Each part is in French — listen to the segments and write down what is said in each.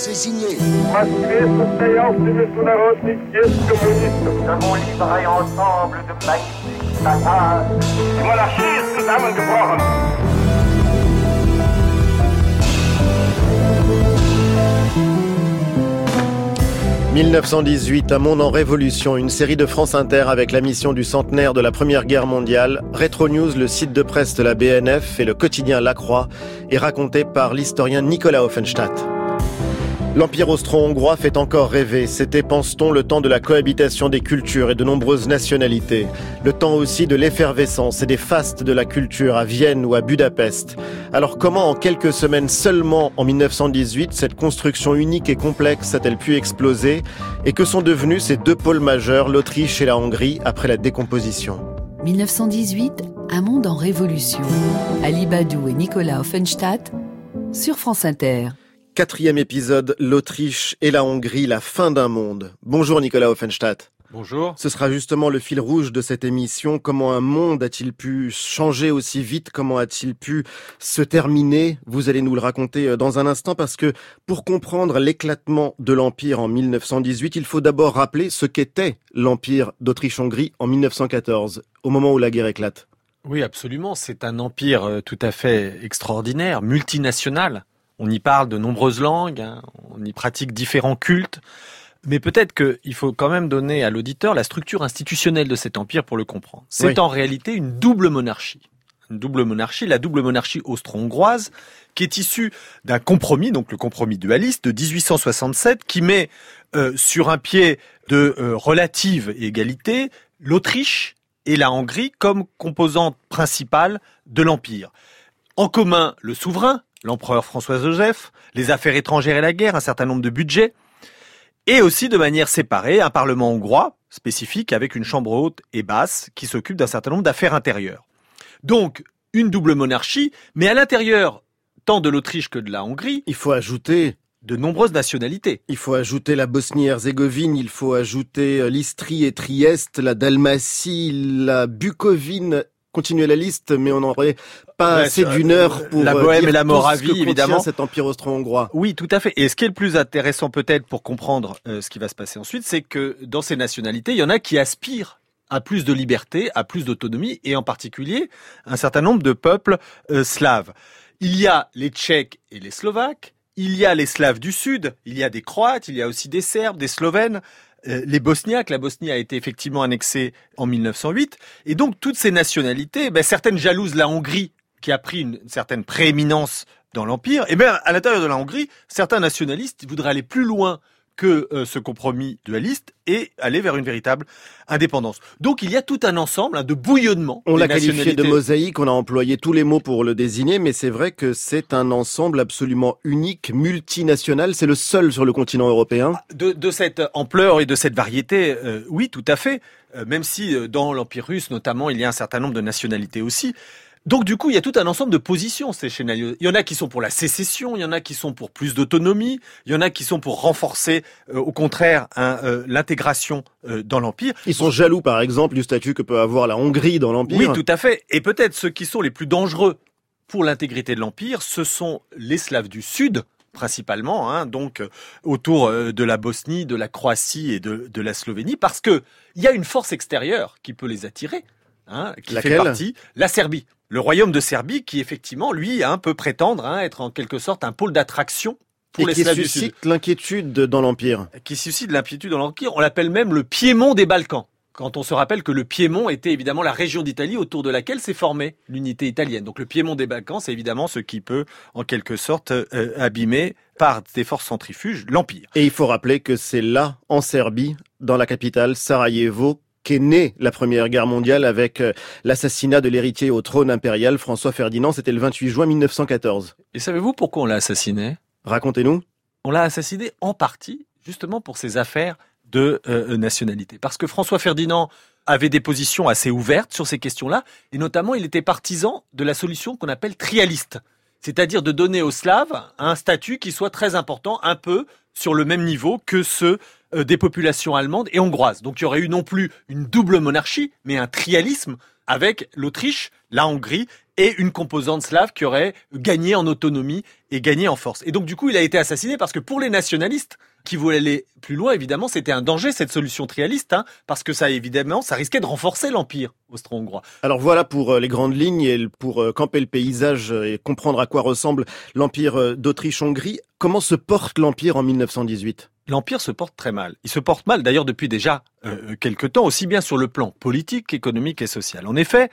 C'est signé. Nous livrer ensemble de magnifiques batailles. Die Monarchie ist zusammengebrochen. 1918, un monde en révolution, une série de France Inter avec la mission du centenaire de la Première Guerre mondiale. Retro News, le site de presse de la BNF et le quotidien La Croix est raconté par l'historien Nicolas Offenstadt. L'Empire austro-hongrois fait encore rêver. C'était, pense-t-on, le temps de la cohabitation des cultures et de nombreuses nationalités. Le temps aussi de l'effervescence et des fastes de la culture à Vienne ou à Budapest. Alors comment, en quelques semaines seulement en 1918, cette construction unique et complexe a-t-elle pu exploser? Et que sont devenus ces deux pôles majeurs, l'Autriche et la Hongrie, après la décomposition? 1918, un monde en révolution. Ali Badou et Nicolas Offenstadt sur France Inter. Quatrième épisode, l'Autriche et la Hongrie, la fin d'un monde. Bonjour Nicolas Offenstadt. Bonjour. Ce sera justement le fil rouge de cette émission. Comment un monde a-t-il pu changer aussi vite? Comment a-t-il pu se terminer? Vous allez nous le raconter euh, dans un instant parce que pour comprendre l'éclatement de l'Empire en 1918, il faut d'abord rappeler ce qu'était l'Empire d'Autriche-Hongrie en 1914, au moment où la guerre éclate. Oui, absolument. C'est un empire euh, tout à fait extraordinaire, multinational on y parle de nombreuses langues, hein, on y pratique différents cultes. Mais peut-être qu'il faut quand même donner à l'auditeur la structure institutionnelle de cet empire pour le comprendre. C'est en réalité une double monarchie. Une double monarchie, la double monarchie austro-hongroise, qui est issue d'un compromis, donc le compromis dualiste de 1867, qui met euh, sur un pied de euh, relative égalité l'Autriche et la Hongrie comme composantes principales de l'empire. En commun, le souverain, l'empereur François-Joseph, les affaires étrangères et la guerre, un certain nombre de budgets, et aussi de manière séparée un parlement hongrois spécifique avec une chambre haute et basse qui s'occupe d'un certain nombre d'affaires intérieures. Donc, une double monarchie, mais à l'intérieur tant de l'Autriche que de la Hongrie. Il faut ajouter de nombreuses nationalités. Il faut ajouter la Bosnie-Herzégovine, il faut ajouter euh, l'Istrie et Trieste, la Dalmatie, la Bucovine continuer la liste, mais on n'aurait pas assez d'une heure pour la euh, Bohème dire et la tout Moravie, ce que évidemment. Cet empire austro-hongrois. Oui, tout à fait. Et ce qui est le plus intéressant peut-être pour comprendre euh, ce qui va se passer ensuite, c'est que dans ces nationalités, il y en a qui aspirent à plus de liberté, à plus d'autonomie, et en particulier un certain nombre de peuples euh, slaves. Il y a les Tchèques et les Slovaques, il y a les Slaves du Sud, il y a des Croates, il y a aussi des Serbes, des Slovènes, euh, les Bosniaques. La Bosnie a été effectivement annexée en 1908. Et donc, toutes ces nationalités, ben, certaines jalousent la Hongrie, qui a pris une certaine prééminence dans l'Empire. Et bien, à l'intérieur de la Hongrie, certains nationalistes voudraient aller plus loin que euh, ce compromis dualiste et aller vers une véritable indépendance. Donc il y a tout un ensemble hein, de bouillonnement. On l'a qualifié de mosaïque, on a employé tous les mots pour le désigner, mais c'est vrai que c'est un ensemble absolument unique, multinational. C'est le seul sur le continent européen. De, de cette ampleur et de cette variété, euh, oui, tout à fait. Euh, même si dans l'Empire russe, notamment, il y a un certain nombre de nationalités aussi. Donc du coup, il y a tout un ensemble de positions ces scénarios. Il y en a qui sont pour la sécession, il y en a qui sont pour plus d'autonomie, il y en a qui sont pour renforcer, euh, au contraire, euh, l'intégration euh, dans l'empire. Ils sont jaloux, par exemple, du statut que peut avoir la Hongrie dans l'empire. Oui, tout à fait. Et peut-être ceux qui sont les plus dangereux pour l'intégrité de l'empire, ce sont les Slaves du Sud principalement, hein, donc autour de la Bosnie, de la Croatie et de, de la Slovénie, parce que il y a une force extérieure qui peut les attirer, hein, qui Laquelle fait partie, la Serbie le royaume de Serbie qui effectivement lui un peut prétendre hein, être en quelque sorte un pôle d'attraction pour et les qui suscite l'inquiétude dans l'empire. Qui suscite l'inquiétude dans l'empire. On l'appelle même le Piémont des Balkans. Quand on se rappelle que le Piémont était évidemment la région d'Italie autour de laquelle s'est formée l'unité italienne. Donc le Piémont des Balkans, c'est évidemment ce qui peut en quelque sorte euh, abîmer par des forces centrifuges l'empire. Et il faut rappeler que c'est là, en Serbie, dans la capitale, Sarajevo, qu'est née la Première Guerre mondiale avec euh, l'assassinat de l'héritier au trône impérial François Ferdinand. C'était le 28 juin 1914. Et savez-vous pourquoi on l'a assassiné? Racontez-nous. On l'a assassiné en partie justement pour ses affaires de euh, nationalité. Parce que François Ferdinand avait des positions assez ouvertes sur ces questions-là, et notamment il était partisan de la solution qu'on appelle trialiste, c'est-à-dire de donner aux Slaves un statut qui soit très important, un peu sur le même niveau que ceux euh, des populations allemandes et hongroises. Donc il y aurait eu non plus une double monarchie, mais un trialisme avec l'Autriche, la Hongrie et une composante slave qui aurait gagné en autonomie et gagné en force. Et donc du coup, il a été assassiné parce que pour les nationalistes qui voulaient aller plus loin, évidemment, c'était un danger cette solution trialiste, hein, parce que ça évidemment, ça risquait de renforcer l'empire austro-hongrois. Alors voilà pour euh, les grandes lignes et pour euh, camper le paysage et comprendre à quoi ressemble l'empire euh, d'Autriche-Hongrie. Comment se porte l'empire en 1918 L'Empire se porte très mal. Il se porte mal d'ailleurs depuis déjà euh, quelques temps, aussi bien sur le plan politique, économique et social. En effet,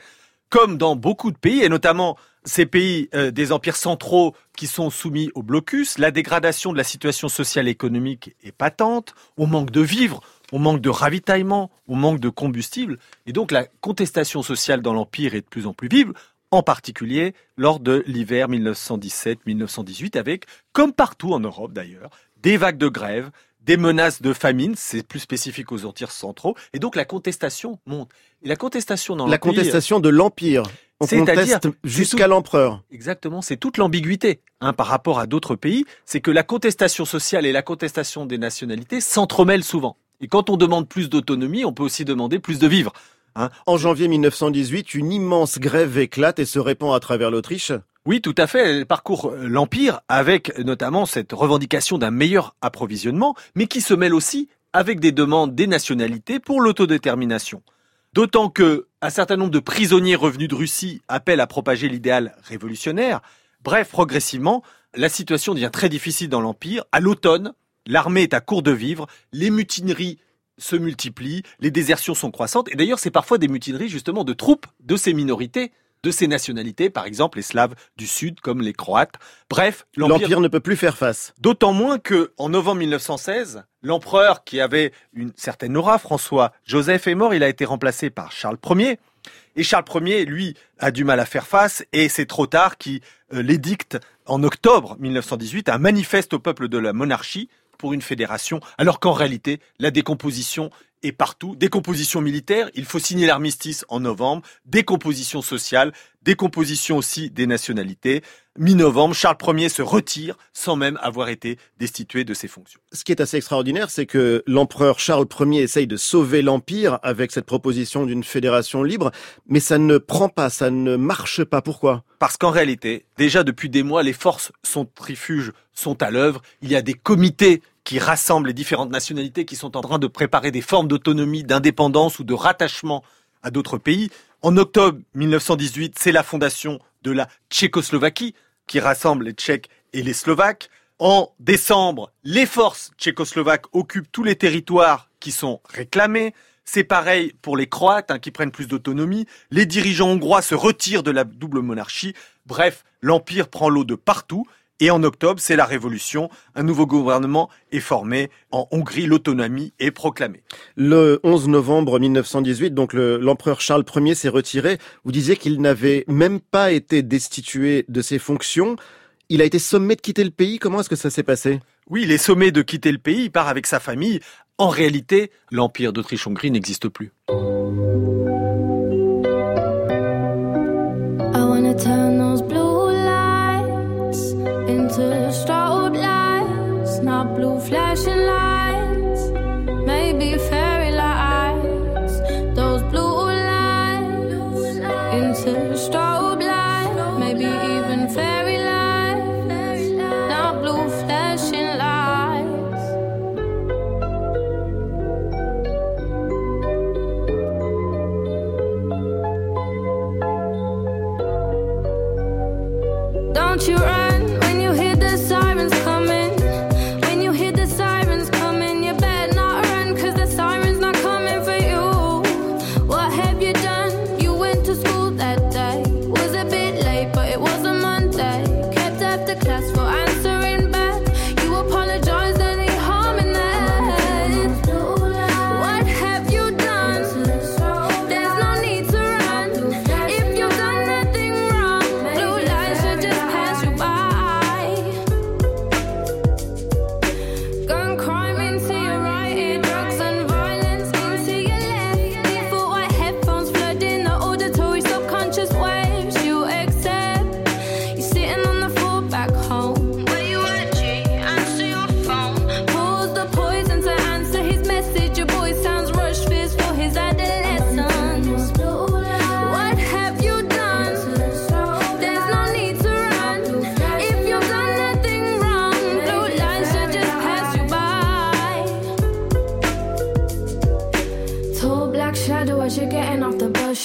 comme dans beaucoup de pays, et notamment ces pays euh, des empires centraux qui sont soumis au blocus, la dégradation de la situation sociale et économique est patente, on manque de vivres, on manque de ravitaillement, on manque de combustible, et donc la contestation sociale dans l'Empire est de plus en plus vive, en particulier lors de l'hiver 1917-1918, avec, comme partout en Europe d'ailleurs, des vagues de grève, des menaces de famine, c'est plus spécifique aux empires centraux, et donc la contestation monte. Et la contestation dans La contestation de l'empire. On conteste jusqu'à l'empereur. Exactement, c'est toute l'ambiguïté hein, par rapport à d'autres pays, c'est que la contestation sociale et la contestation des nationalités s'entremêlent souvent. Et quand on demande plus d'autonomie, on peut aussi demander plus de vivres. hein. En janvier 1918, une immense grève éclate et se répand à travers l'Autriche. Oui, tout à fait. Elle parcourt euh, l'Empire avec notamment cette revendication d'un meilleur approvisionnement, mais qui se mêle aussi avec des demandes des nationalités pour l'autodétermination. D'autant que un certain nombre de prisonniers revenus de Russie appellent à propager l'idéal révolutionnaire. Bref, progressivement, la situation devient très difficile dans l'Empire. À l'automne, l'armée est à court de vivres, les mutineries se multiplient, les désertions sont croissantes, et d'ailleurs c'est parfois des mutineries justement de troupes de ces minorités, de ces nationalités, par exemple les Slaves du Sud comme les Croates. Bref, l'Empire ne peut plus faire face. D'autant moins que, en novembre 1916, l'empereur qui avait une certaine aura, François Joseph, est mort. Il a été remplacé par Charles Ier. Et Charles Ier, lui, a du mal à faire face et c'est trop tard qui euh, l'édicte en octobre 1918 un manifeste au peuple de la monarchie pour une fédération, alors qu'en réalité, la décomposition est partout. Décomposition militaire, il faut signer l'armistice en novembre, décomposition sociale, décomposition aussi des nationalités. Mi-novembre, Charles Ier se retire sans même avoir été destitué de ses fonctions. Ce qui est assez extraordinaire, c'est que l'empereur Charles Ier essaye de sauver l'empire avec cette proposition d'une fédération libre, mais ça ne prend pas, ça ne marche pas. Pourquoi? Parce qu'en réalité, déjà depuis des mois, les forces centrifuges sont à l'œuvre. Il y a des comités qui rassemblent les différentes nationalités qui sont en train de préparer des formes d'autonomie, d'indépendance ou de rattachement à d'autres pays. En octobre 1918, c'est la fondation de la Tchécoslovaquie qui rassemble les Tchèques et les Slovaques. En décembre, les forces tchécoslovaques occupent tous les territoires qui sont réclamés. C'est pareil pour les Croates hein, qui prennent plus d'autonomie. Les dirigeants hongrois se retirent de la double monarchie. Bref, l'Empire prend l'eau de partout. Et en octobre, c'est la révolution. Un nouveau gouvernement est formé. En Hongrie, l'autonomie est proclamée. Le 11 novembre 1918, donc le- l'empereur Charles Ier s'est retiré. Vous disiez qu'il n'avait même pas été destitué de ses fonctions. Il a été sommé de quitter le pays. Comment est-ce que ça s'est passé? Oui, il est sommé de quitter le pays, il part avec sa famille. En réalité, l'Empire d'Autriche-Hongrie n'existe plus. Flashing lights,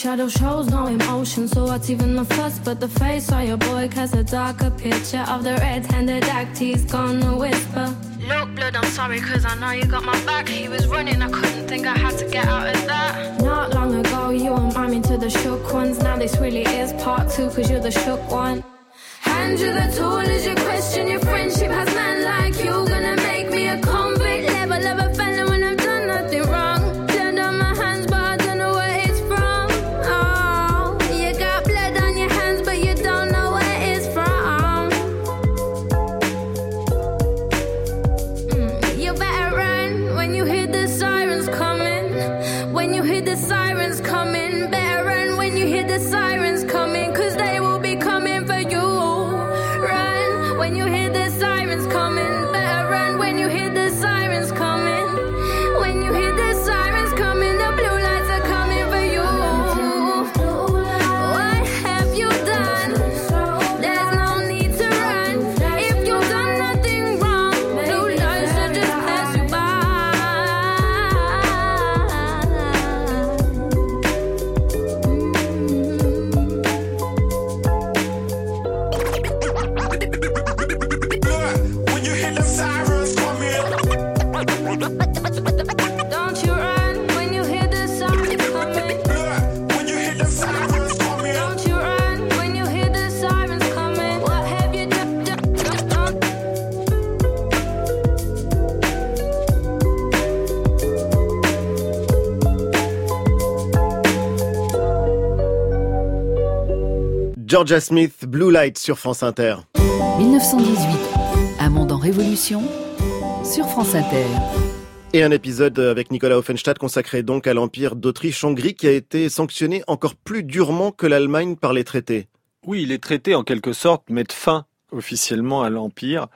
shadow shows no emotion, so what's even the fuss but the face? Or your boy casts a darker picture of the red-handed act he's gonna whisper. Look, blood, I'm sorry, cause I know you got my back. He was running, I couldn't think I had to get out of that. Not long ago, you were miming to the shook ones. Now this really is part two, cause you're the shook one. Hand you the tool as you question your friendship has Georgia Smith, Blue Light sur France Inter. 1918, un monde en révolution sur France Inter. Et un épisode avec Nicolas Offenstadt consacré donc à l'Empire d'Autriche-Hongrie qui a été sanctionné encore plus durement que l'Allemagne par les traités. Oui, les traités, en quelque sorte, mettent fin officiellement à l'Empire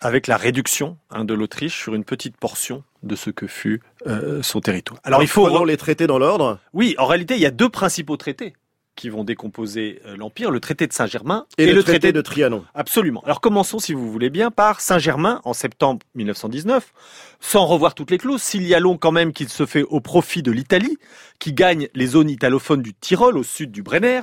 avec la réduction hein, de l'Autriche sur une petite portion de ce que fut euh, son territoire. Alors il faut... Prenons les traités dans l'ordre Oui, en réalité, il y a deux principaux traités qui vont décomposer euh, l'Empire, le traité de Saint-Germain et, le, traité, de Trianon. Absolument. Alors commençons, si vous voulez bien, par Saint-Germain en septembre 1919, sans revoir toutes les clauses, s'il y a long quand même qu'il se fait au profit de l'Italie, qui gagne les zones italophones du Tyrol au sud du Brenner,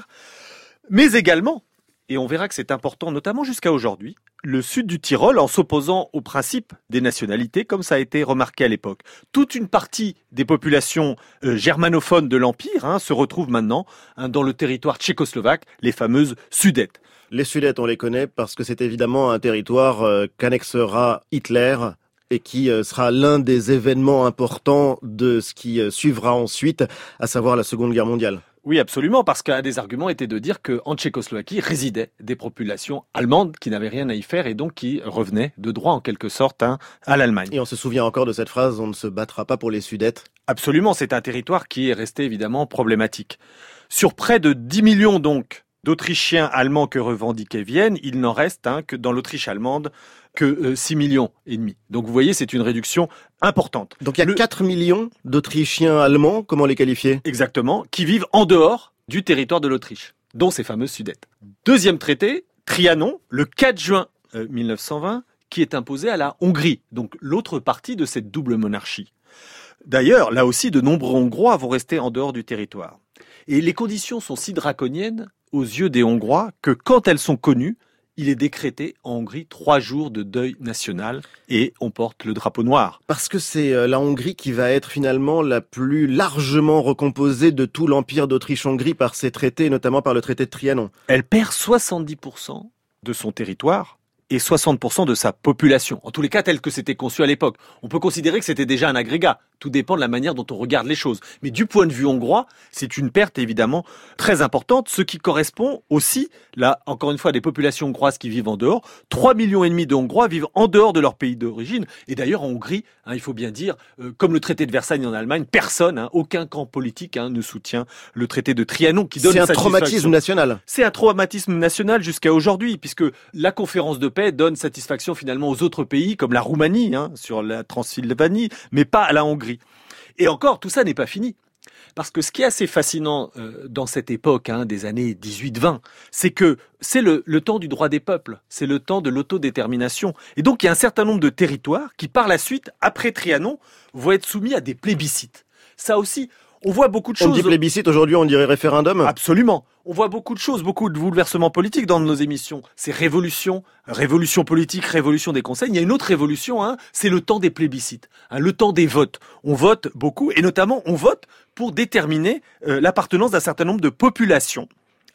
mais également, et on verra que c'est important notamment jusqu'à aujourd'hui, le sud du Tyrol en s'opposant au principe des nationalités comme ça a été remarqué à l'époque. Toute une partie des populations euh, germanophones de l'Empire hein, se retrouve maintenant hein, dans le territoire tchécoslovaque, les fameuses Sudètes. Les Sudètes, on les connaît parce que c'est évidemment un territoire euh, qu'annexera Hitler et qui euh, sera l'un des événements importants de ce qui suivra ensuite, à savoir la Seconde Guerre mondiale. Oui, absolument, parce qu'un des arguments était de dire qu'en Tchécoslovaquie résidaient des populations allemandes qui n'avaient rien à y faire et donc qui revenaient de droit en quelque sorte hein, à l'Allemagne. Et on se souvient encore de cette phrase, on ne se battra pas pour les Sudètes. Absolument, c'est un territoire qui est resté évidemment problématique. Sur près de 10 millions donc d'Autrichiens allemands que revendiquait Vienne, il n'en reste hein, que dans l'Autriche allemande que euh, 6 millions et demi. Donc vous voyez, c'est une réduction importante. Donc il y a Le- 4 millions d'Autrichiens allemands, comment les qualifier? Exactement, qui vivent en dehors du territoire de l'Autriche, dont ces fameuses Sudètes. Deuxième traité, Trianon, le 4 juin euh, 1920, qui est imposé à la Hongrie, donc l'autre partie de cette double monarchie. D'ailleurs, là aussi, de nombreux Hongrois vont rester en dehors du territoire. Et les conditions sont si draconiennes aux yeux des Hongrois que quand elles sont connues, il est décrété en Hongrie trois jours de deuil national et on porte le drapeau noir. Parce que c'est euh, la Hongrie qui va être finalement la plus largement recomposée de tout l'empire d'Autriche-Hongrie par ces traités, notamment par le traité de Trianon. Elle perd 70% de son territoire et 60% de sa population. En tous les cas, tel que c'était conçu à l'époque. On peut considérer que c'était déjà un agrégat. Tout dépend de la manière dont on regarde les choses. Mais du point de vue hongrois, c'est une perte évidemment très importante, ce qui correspond aussi, là, encore une fois, des populations hongroises qui vivent en dehors. 3 millions et demi de Hongrois vivent en dehors de leur pays d'origine. Et d'ailleurs, en Hongrie, hein, il faut bien dire, euh, comme le traité de Versailles en Allemagne, personne, hein, aucun camp politique hein, ne soutient le traité de Trianon qui donne C'est un traumatisme national. C'est un traumatisme national jusqu'à aujourd'hui, puisque la conférence de paix donne satisfaction finalement aux autres pays, comme la Roumanie, sur la Transylvanie, mais pas à la Hongrie. Et encore, tout ça n'est pas fini. Parce que ce qui est assez fascinant euh, dans cette époque hein, des années 18-20, c'est que c'est le, le temps du droit des peuples, c'est le temps de l'autodétermination. Et donc il y a un certain nombre de territoires qui par la suite, après Trianon, vont être soumis à des plébiscites. Ça aussi, On voit beaucoup de On choses. dit plébiscite, aujourd'hui on dirait référendum. Absolument. On voit beaucoup de choses, beaucoup de bouleversements politiques dans nos émissions. C'est révolution, révolution politique, révolution des conseils. Il y a une autre révolution, hein, c'est le temps des plébiscites, hein, le temps des votes. On vote beaucoup et notamment on vote pour déterminer euh, l'appartenance d'un certain nombre de populations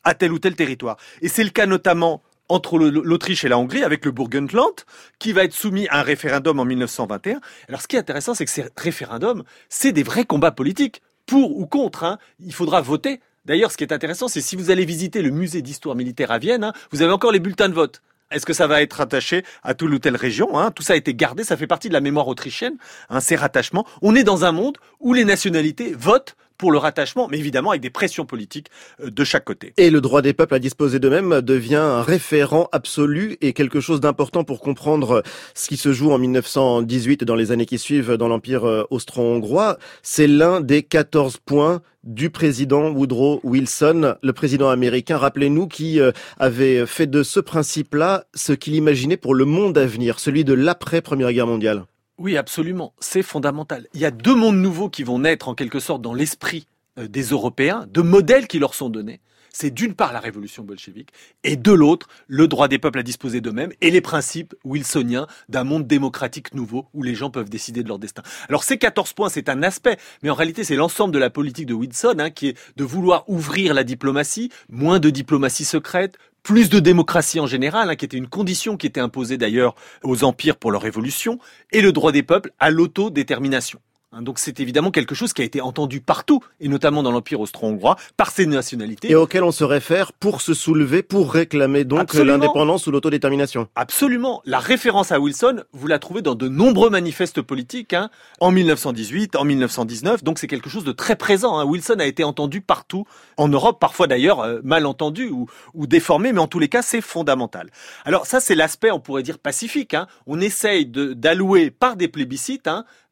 à tel ou tel territoire. Et c'est le cas notamment entre l'Autriche et la Hongrie avec le Burgenland, qui va être soumis à un référendum en 1921. Alors ce qui est intéressant, c'est que ces référendums, c'est des vrais combats politiques, pour ou contre. hein. Il faudra voter. D'ailleurs, ce qui est intéressant, c'est si vous allez visiter le musée d'histoire militaire à Vienne, hein, vous avez encore les bulletins de vote. Est-ce que ça va être attaché à telle ou telle région hein? Tout ça a été gardé, ça fait partie de la mémoire autrichienne, ces rattachements. On est dans un monde où les nationalités votent pour le rattachement, mais évidemment avec des pressions politiques euh, de chaque côté. Et le droit des peuples à disposer d'eux-mêmes devient un référent absolu et quelque chose d'important pour comprendre ce qui se joue en 1918 et dans les années qui suivent dans l'Empire euh, austro-hongrois. C'est l'un des 14 points du président Woodrow Wilson, le président américain, rappelez-nous, qui euh, avait fait de ce principe-là ce qu'il imaginait pour le monde à venir, celui de l'après-première guerre mondiale. Oui, absolument. C'est fondamental. Il y a deux mondes nouveaux qui vont naître en quelque sorte dans l'esprit euh, des Européens, deux modèles qui leur sont donnés. C'est d'une part la révolution bolchevique et de l'autre le droit des peuples à disposer d'eux-mêmes et les principes wilsoniens d'un monde démocratique nouveau où les gens peuvent décider de leur destin. Alors ces 14 points, c'est un aspect, mais en réalité c'est l'ensemble de la politique de Wilson hein, qui est de vouloir ouvrir la diplomatie, moins de diplomatie secrète, plus de démocratie en général, hein, qui était une condition qui était imposée d'ailleurs aux empires pour leur révolution, et le droit des peuples à l'autodétermination. Hein, donc c'est évidemment quelque chose qui a été entendu partout, et notamment dans l'Empire austro-hongrois, par ces nationalités. Et auquel on se réfère pour se soulever, pour réclamer donc l'indépendance ou l'autodétermination. Absolument. La référence à Wilson, vous la trouvez dans de nombreux manifestes politiques, hein, en 1918, en 1919. Donc c'est quelque chose de très présent. hein. Wilson a été entendu partout en Europe, parfois d'ailleurs euh, mal entendu ou, ou déformé, mais en tous les cas c'est fondamental. Alors ça c'est l'aspect, on pourrait dire pacifique. hein. On essaye d'allouer par des plébiscites.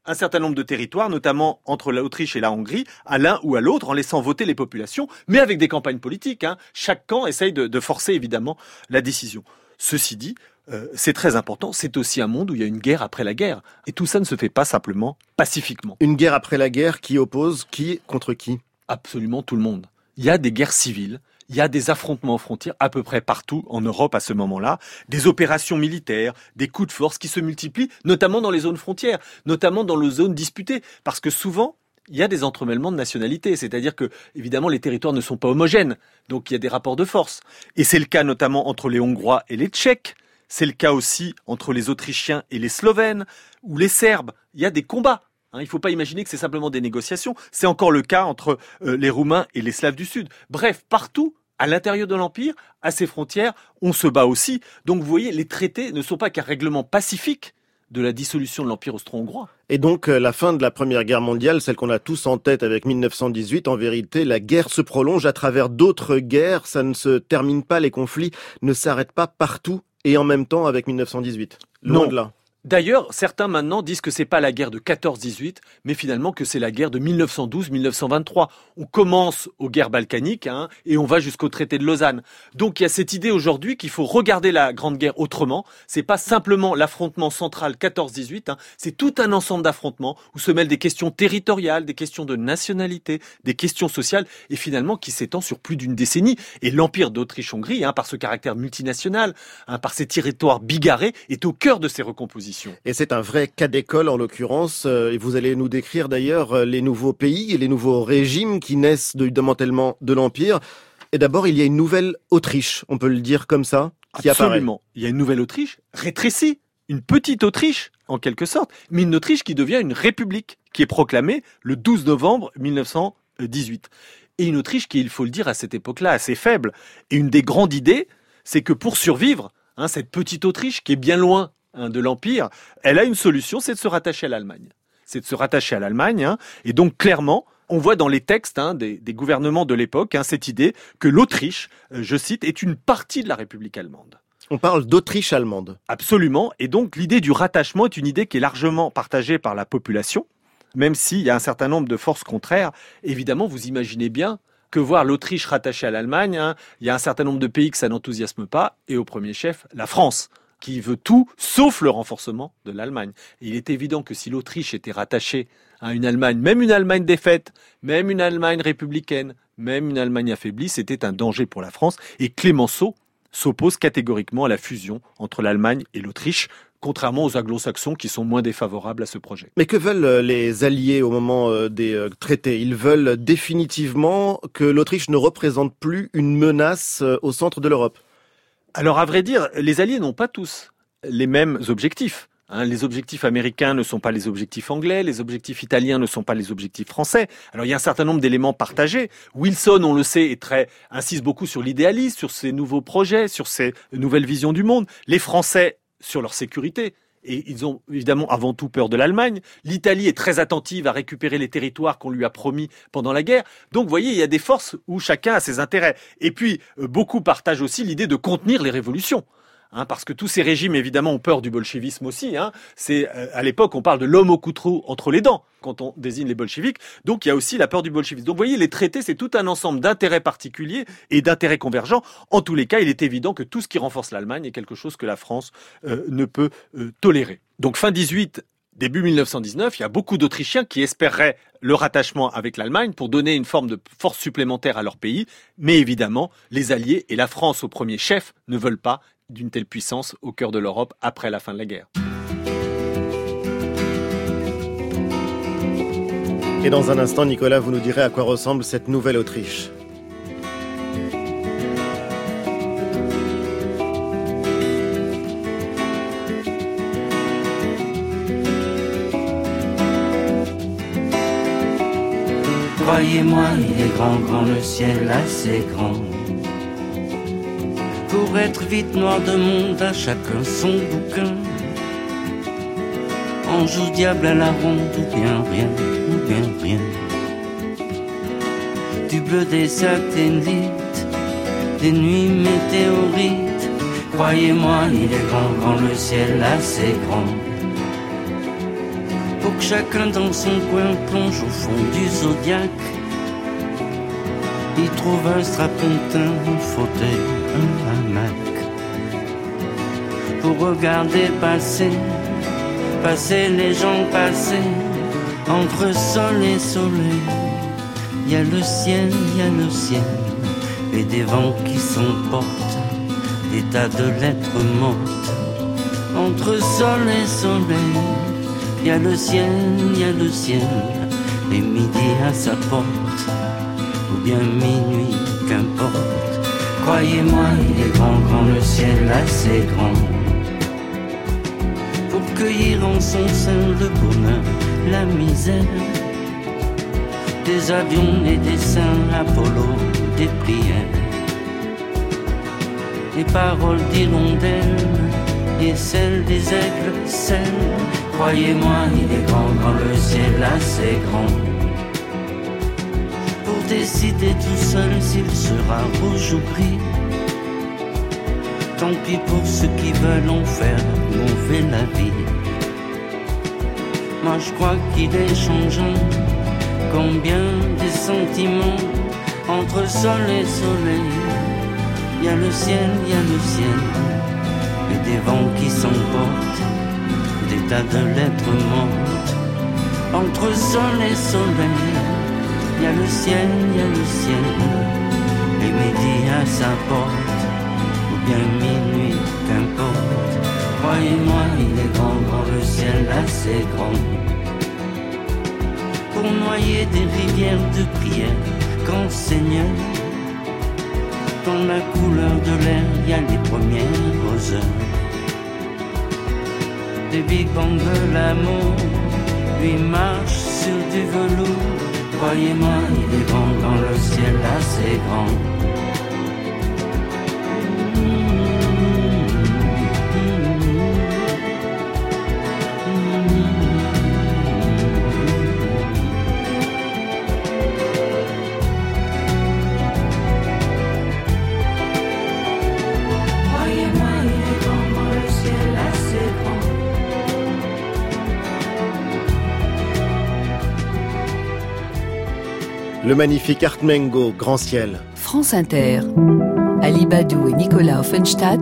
Un certain nombre de territoires, notamment entre l'Autriche et la Hongrie, à l'un ou à l'autre, en laissant voter les populations, mais avec des campagnes politiques. hein. Chaque camp essaye de, de forcer évidemment la décision. Ceci dit, euh, c'est très important, c'est aussi un monde où il y a une guerre après la guerre. Et tout ça ne se fait pas simplement pacifiquement. Une guerre après la guerre qui oppose qui contre qui? Absolument tout le monde. Il y a des guerres civiles, il y a des affrontements aux frontières à peu près partout en Europe à ce moment-là, des opérations militaires, des coups de force qui se multiplient, notamment dans les zones frontières, notamment dans les zones disputées, parce que souvent, il y a des entremêlements de nationalités, c'est-à-dire que évidemment les territoires ne sont pas homogènes, donc il y a des rapports de force. Et c'est le cas notamment entre les Hongrois et les Tchèques, c'est le cas aussi entre les Autrichiens et les Slovènes, ou les Serbes. Il y a des combats. Hein, il ne faut pas imaginer que c'est simplement des négociations. C'est encore le cas entre euh, les Roumains et les Slaves du Sud. Bref, partout, à l'intérieur de l'Empire, à ses frontières, on se bat aussi. Donc vous voyez, les traités ne sont pas qu'un règlement pacifique de la dissolution de l'Empire austro-hongrois. Et donc euh, la fin de la Première Guerre mondiale, celle qu'on a tous en tête avec 1918, en vérité, la guerre se prolonge à travers d'autres guerres, ça ne se termine pas, les conflits ne s'arrêtent pas partout et en même temps avec 1918. Loin Non. de là. D'ailleurs, certains maintenant disent que c'est pas la guerre de 14-18, mais finalement que c'est la guerre de 1912-1923. On commence aux guerres balkaniques hein, et on va jusqu'au traité de Lausanne. Donc il y a cette idée aujourd'hui qu'il faut regarder la Grande Guerre autrement. C'est pas simplement l'affrontement central 14-18, hein, c'est tout un ensemble d'affrontements où se mêlent des questions territoriales, des questions de nationalité, des questions sociales et finalement qui s'étend sur plus d'une décennie. Et l'empire d'Autriche-Hongrie, hein, par ce caractère multinational, hein, par ses territoires bigarrés, est au cœur de ces recompositions. Et c'est un vrai cas d'école en l'occurrence. euh, Et vous allez nous décrire d'ailleurs euh, les nouveaux pays et les nouveaux régimes qui naissent du démantèlement de l'Empire. Et d'abord, il y a une nouvelle Autriche, on peut le dire comme ça, qui apparaît. Absolument. Il y a une nouvelle Autriche rétrécie, une petite Autriche en quelque sorte, mais une Autriche qui devient une république, qui est proclamée le 12 novembre 1918. Et une Autriche qui, il faut le dire, à cette époque-là, assez faible. Et une des grandes idées, c'est que pour survivre, hein, cette petite Autriche qui est bien loin hein, de l'Empire, elle a une solution, c'est de se rattacher à l'Allemagne. C'est de se rattacher à l'Allemagne. hein. et donc clairement, on voit dans les textes hein, des, des gouvernements de l'époque cette idée que l'Autriche, euh, je cite, est une partie de la République allemande. On parle d'Autriche allemande. Absolument. Et donc l'idée du rattachement est une idée qui est largement partagée par la population, même s'il y a un certain nombre de forces contraires. Évidemment, vous imaginez bien que voir l'Autriche rattachée à l'Allemagne, hein, il y a un certain nombre de pays que ça n'enthousiasme pas, et au premier chef, la France. Qui veut tout sauf le renforcement de l'Allemagne. Il est évident que si l'Autriche était rattachée à une Allemagne, même une Allemagne défaite, même une Allemagne républicaine, même une Allemagne affaiblie, c'était un danger pour la France. Et Clémenceau s'oppose catégoriquement à la fusion entre l'Allemagne et l'Autriche, contrairement aux anglo-saxons qui sont moins défavorables à ce projet. Mais que veulent euh, les alliés au moment euh, des euh, traités? Ils veulent définitivement que l'Autriche ne représente plus une menace au centre de l'Europe. Alors à vrai dire, les alliés n'ont pas tous les mêmes objectifs. Hein, les objectifs américains ne sont pas les objectifs anglais, les objectifs italiens ne sont pas les objectifs français. Alors il y a un certain nombre d'éléments partagés. Wilson, on le sait, est très insiste beaucoup sur l'idéalisme, sur ses nouveaux projets, sur ses nouvelles visions du monde. Les Français sur leur sécurité. Et ils ont évidemment avant tout peur de l'Allemagne. L'Italie est très attentive à récupérer les territoires qu'on lui a promis pendant la guerre. Donc, vous voyez, il y a des forces où chacun a ses intérêts. Et puis, euh, beaucoup partagent aussi l'idée de contenir les révolutions. Hein, parce que tous ces régimes, évidemment, ont peur du bolchevisme aussi. Hein. C'est euh, à l'époque, on parle de l'homme au couteau entre les dents quand on désigne les bolcheviques. Donc, il y a aussi la peur du bolchevisme. Donc, vous voyez, les traités, c'est tout un ensemble d'intérêts particuliers et d'intérêts convergents. En tous les cas, il est évident que tout ce qui renforce l'Allemagne est quelque chose que la France euh, ne peut euh, tolérer. Donc, fin 18, début 1919, il y a beaucoup d'Autrichiens qui espéreraient le rattachement avec l'Allemagne pour donner une forme de force supplémentaire à leur pays. Mais évidemment, les Alliés et la France au premier chef ne veulent pas d'une telle puissance au cœur de l'Europe après la fin de la guerre. Et dans un instant, Nicolas, vous nous direz à quoi ressemble cette nouvelle Autriche. Croyez-moi, il est grand, grand le ciel, assez grand. Pour être vite noir de monde, à chacun son bouquin. Ange ou diable à la ronde, ou bien rien, ou bien rien. Du bleu des satellites, des nuits météorites. Croyez-moi, il est grand, grand le ciel, assez grand. Pour que chacun dans son coin plonge au fond du zodiaque. Il trouve un strapontin, un fauteuil, hamac. Pour regarder passer, passer les gens passer, entre sol et soleil. Il y a le ciel, il y a le ciel, et des vents qui s'emportent, des tas de lettres mortes. Entre sol et soleil, il y a le ciel, il y a le ciel, et midi à sa porte ou bien minuit, qu'importe. Croyez-moi, il est grand, grand le ciel, assez grand. Pour cueillir en son sein le bonheur, la misère. Des avions, des dessins, Apollo, des prières. Les paroles d'hirondelles et celles des aigles, celles. Croyez-moi, il est grand, grand le ciel, assez grand décider tout seul s'il sera rouge ou gris. Tant pis pour ceux qui veulent en faire mauvais la vie. Moi je crois qu'il est changeant, combien des sentiments entre sol et soleil. Il y a le ciel, il y a le ciel, et des vents qui s'emportent, des tas de lettres mortes entre sol et soleil. Y a le ciel, il y a le ciel, et midi à sa porte, ou bien minuit, qu'importe. Croyez-moi, il est grand, grand le ciel, assez grand. Pour noyer des rivières de prière, grand Seigneur, dans la couleur de l'air, il y a les premières heures. Des big bang de l'amour, lui marche sur du velours. Croyez-moi, il est grand dans le ciel assez grand. Le magnifique Artmengo, Grand Ciel. France Inter. Ali Badou et Nicolas Offenstadt.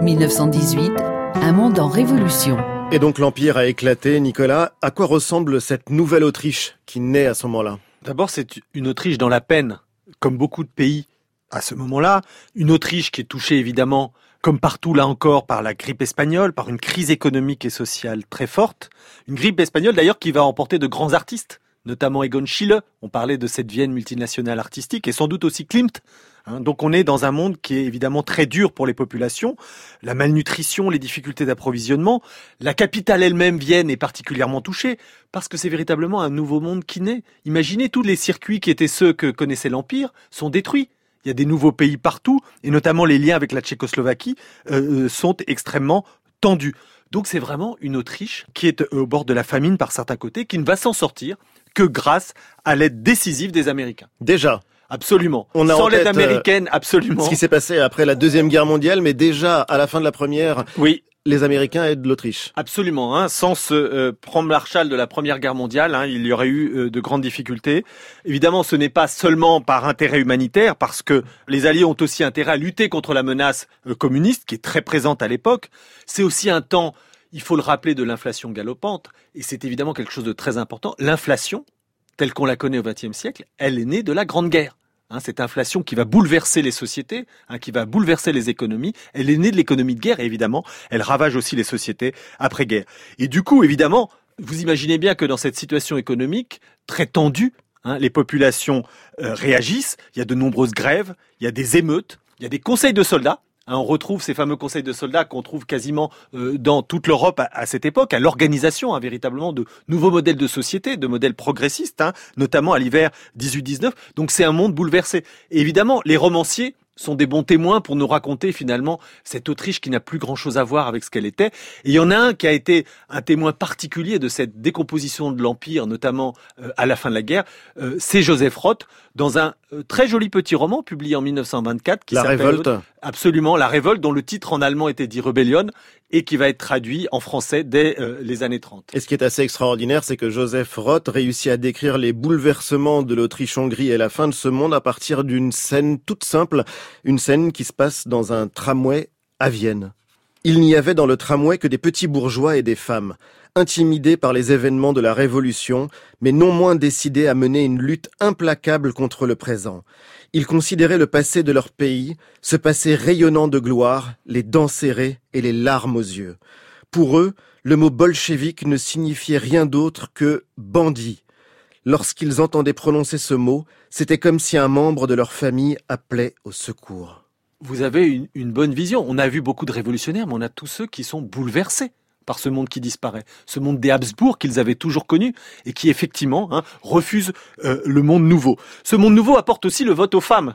1918, un monde en révolution. Et donc l'Empire a éclaté, Nicolas. À quoi ressemble cette nouvelle Autriche qui naît à ce moment-là? D'abord, c'est une Autriche dans la peine, comme beaucoup de pays à ce moment-là. Une Autriche qui est touchée évidemment, comme partout là encore, par la grippe espagnole, par une crise économique et sociale très forte. Une grippe espagnole d'ailleurs qui va emporter de grands artistes, notamment Egon Schiele. On parlait de cette Vienne multinationale artistique et sans doute aussi Klimt. Hein, donc on est dans un monde qui est évidemment très dur pour les populations. La malnutrition, les difficultés d'approvisionnement. La capitale elle-même, Vienne, est particulièrement touchée parce que c'est véritablement un nouveau monde qui naît. Imaginez tous les circuits qui étaient ceux que connaissait l'Empire sont détruits. Il y a des nouveaux pays partout, et notamment les liens avec la Tchécoslovaquie euh, euh, sont extrêmement tendus. Donc c'est vraiment une Autriche qui est au bord de la famine par certains côtés, qui ne va s'en sortir que grâce à l'aide décisive des Américains. Déjà, Absolument. On a Sans l'aide euh, américaine, absolument. ce qui s'est passé après la Deuxième Guerre mondiale, mais déjà à la fin de la Première, Oui, les Américains aident l'Autriche. Absolument. Hein. Sans ce euh, Marshall de la Première Guerre mondiale, hein, il y aurait eu euh, de grandes difficultés. Évidemment, ce n'est pas seulement par intérêt humanitaire, parce que les Alliés ont aussi intérêt à lutter contre la menace euh, communiste, qui est très présente à l'époque. C'est aussi un temps, il faut le rappeler, de l'inflation galopante, et c'est évidemment quelque chose de très important. L'inflation, telle qu'on la connaît au XXe siècle, elle est née de la Grande Guerre. Hein, cette inflation qui va bouleverser les sociétés, hein, qui va bouleverser les économies, elle est née de l'économie de guerre et évidemment, elle ravage aussi les sociétés après-guerre. Et du coup, évidemment, vous imaginez bien que dans cette situation économique très tendue, hein, les populations euh, réagissent, il y a de nombreuses grèves, il y a des émeutes, il y a des conseils de soldats. On retrouve ces fameux conseils de soldats qu'on trouve quasiment euh, dans toute l'Europe à, cette époque, à l'organisation hein, véritablement de nouveaux modèles de société, de modèles progressistes, hein, notamment à l'hiver 18-19. Donc c'est un monde bouleversé. Évidemment, les romanciers sont des bons témoins pour nous raconter finalement cette Autriche qui n'a plus grand-chose à voir avec ce qu'elle était. Et il y en a un qui a été un témoin particulier de cette décomposition de l'Empire, notamment euh, à la fin de la guerre, euh, c'est Joseph Roth, dans un euh, très joli petit roman publié en 1924 qui La s'appelle révolte. Absolument, La Révolte, dont le titre en allemand était dit Rebellion et qui va être traduit en français dès euh, les années 30. Et ce qui est assez extraordinaire, c'est que Joseph Roth réussit à décrire les bouleversements de l'Autriche-Hongrie et la fin de ce monde à partir d'une scène toute simple, une scène qui se passe dans un tramway à Vienne. Il n'y avait dans le tramway que des petits bourgeois et des femmes, intimidés par les événements de la Révolution, mais non moins décidés à mener une lutte implacable contre le présent. Ils considéraient le passé de leur pays, ce passé rayonnant de gloire, les dents serrées et les larmes aux yeux. Pour eux, le mot bolchevique ne signifiait rien d'autre que bandit. Lorsqu'ils entendaient prononcer ce mot, c'était comme si un membre de leur famille appelait au secours. Vous avez une bonne vision. On a vu beaucoup de révolutionnaires, mais on a tous ceux qui sont bouleversés par ce monde qui disparaît, ce monde des Habsbourg qu'ils avaient toujours connu et qui effectivement hein, refuse euh, le monde nouveau. Ce monde nouveau apporte aussi le vote aux femmes,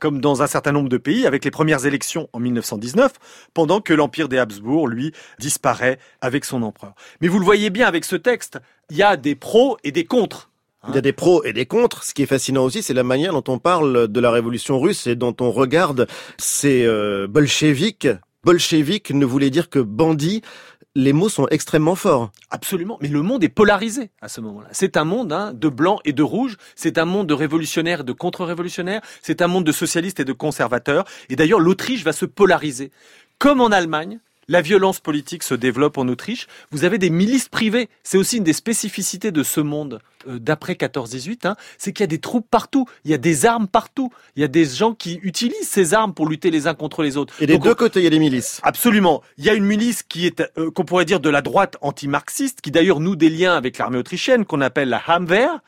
comme dans un certain nombre de pays, avec les premières élections en 1919, pendant que l'empire des Habsbourg, lui, disparaît avec son empereur. Mais vous le voyez bien avec ce texte, il y a des pros et des contres. Il y a des pros et des contres. Ce qui est fascinant aussi, c'est la manière dont on parle de la révolution russe et dont on regarde ces euh, bolcheviks. Bolchevique ne voulait dire que bandit. Les mots sont extrêmement forts. Absolument, mais le monde est polarisé à ce moment-là. C'est un monde hein, de blanc et de rouge, c'est un monde de révolutionnaires et de contre-révolutionnaires, c'est un monde de socialistes et de conservateurs. Et d'ailleurs, l'Autriche va se polariser. Comme en Allemagne, la violence politique se développe en Autriche. Vous avez des milices privées. C'est aussi une des spécificités de ce monde euh, d'après 14-18. Hein, c'est qu'il y a des troupes partout. Il y a des armes partout. Il y a des gens qui utilisent ces armes pour lutter les uns contre les autres. Et des Donc, deux côtés, il y a des milices. Absolument. Il y a une milice qui est, euh, qu'on pourrait dire de la droite anti-marxiste, qui d'ailleurs noue des liens avec l'armée autrichienne, qu'on appelle la Hamwehr.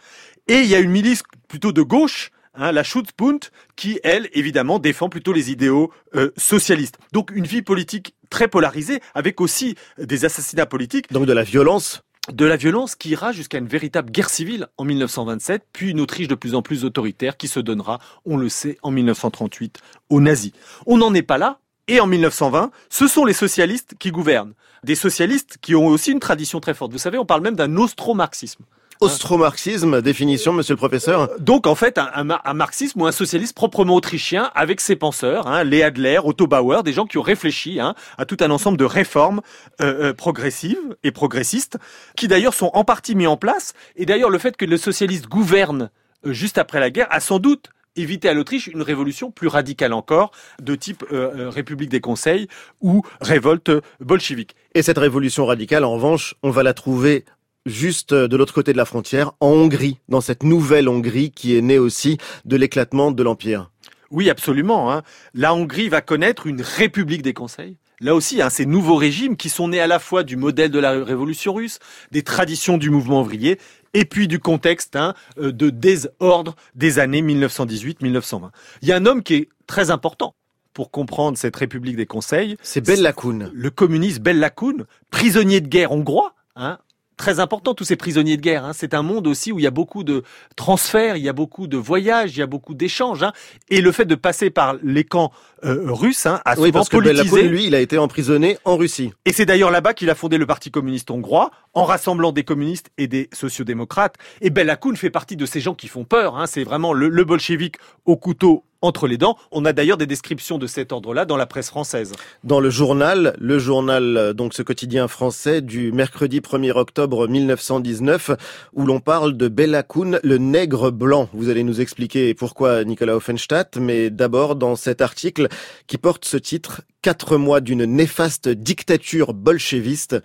Et il y a une milice plutôt de gauche, hein, la Schutzbund, qui, elle, évidemment, défend plutôt les idéaux euh, socialistes. Donc une vie politique très polarisée, avec aussi des assassinats politiques Donc de la violence. de la violence qui ira jusqu'à une véritable guerre civile en 1927, puis une Autriche de plus en plus autoritaire qui se donnera, on le sait, en 1938 aux nazis. On n'en est pas là, et en 1920, ce sont les socialistes qui gouvernent. Des socialistes qui ont aussi une tradition très forte. Vous savez, on parle même d'un austro-marxisme. Austro-marxisme, définition, monsieur le professeur. Donc en fait, un, un mar- un marxisme ou un socialiste proprement autrichien avec ses penseurs, hein, Léa Adler, Otto Bauer, des gens qui ont réfléchi hein, à tout un ensemble de réformes euh, euh, progressives et progressistes, qui d'ailleurs sont en partie mis en place. Et d'ailleurs, le fait que le socialiste gouverne euh, juste après la guerre a sans doute éviter à l'Autriche une révolution plus radicale encore, de type euh, euh, République des Conseils ou révolte bolchevique. Et cette révolution radicale, en revanche, on va la trouver juste de l'autre côté de la frontière, en Hongrie, dans cette nouvelle Hongrie qui est née aussi de l'éclatement de l'Empire. Oui, absolument. Hein. La Hongrie va connaître une République des Conseils. Là aussi, hein, ces nouveaux régimes qui sont nés à la fois du modèle de la révolution russe, des traditions du mouvement ouvrier, et puis du contexte hein, euh, de désordre des années 1918-1920. Il y a un homme qui est très important pour comprendre cette République des Conseils. C'est Bella Kun. Le communiste Bella Kun, prisonnier de guerre hongrois, hein, très important tous ces prisonniers de guerre. Hein. C'est un monde aussi où il y a beaucoup de transferts, il y a beaucoup de voyages, il y a beaucoup d'échanges. Hein. Et le fait de passer par les camps euh, russes hein, a Oui, souvent parce que Bella politisé. Lui, il a été emprisonné en Russie. Et c'est d'ailleurs là-bas qu'il a fondé le Parti communiste hongrois, en rassemblant des communistes et des sociodémocrates. Et Bella Kun fait partie de ces gens qui font peur. Hein. C'est vraiment le, le bolchevique au couteau entre les dents. On a d'ailleurs des descriptions de cet ordre-là dans la presse française. Dans le journal, le journal, euh, donc ce quotidien français du mercredi 1er octobre 1919, où l'on parle de Bella le nègre blanc. Vous allez nous expliquer pourquoi Nicolas Offenstadt, mais d'abord dans cet article qui porte ce titre, Quatre mois d'une néfaste dictature bolchéviste.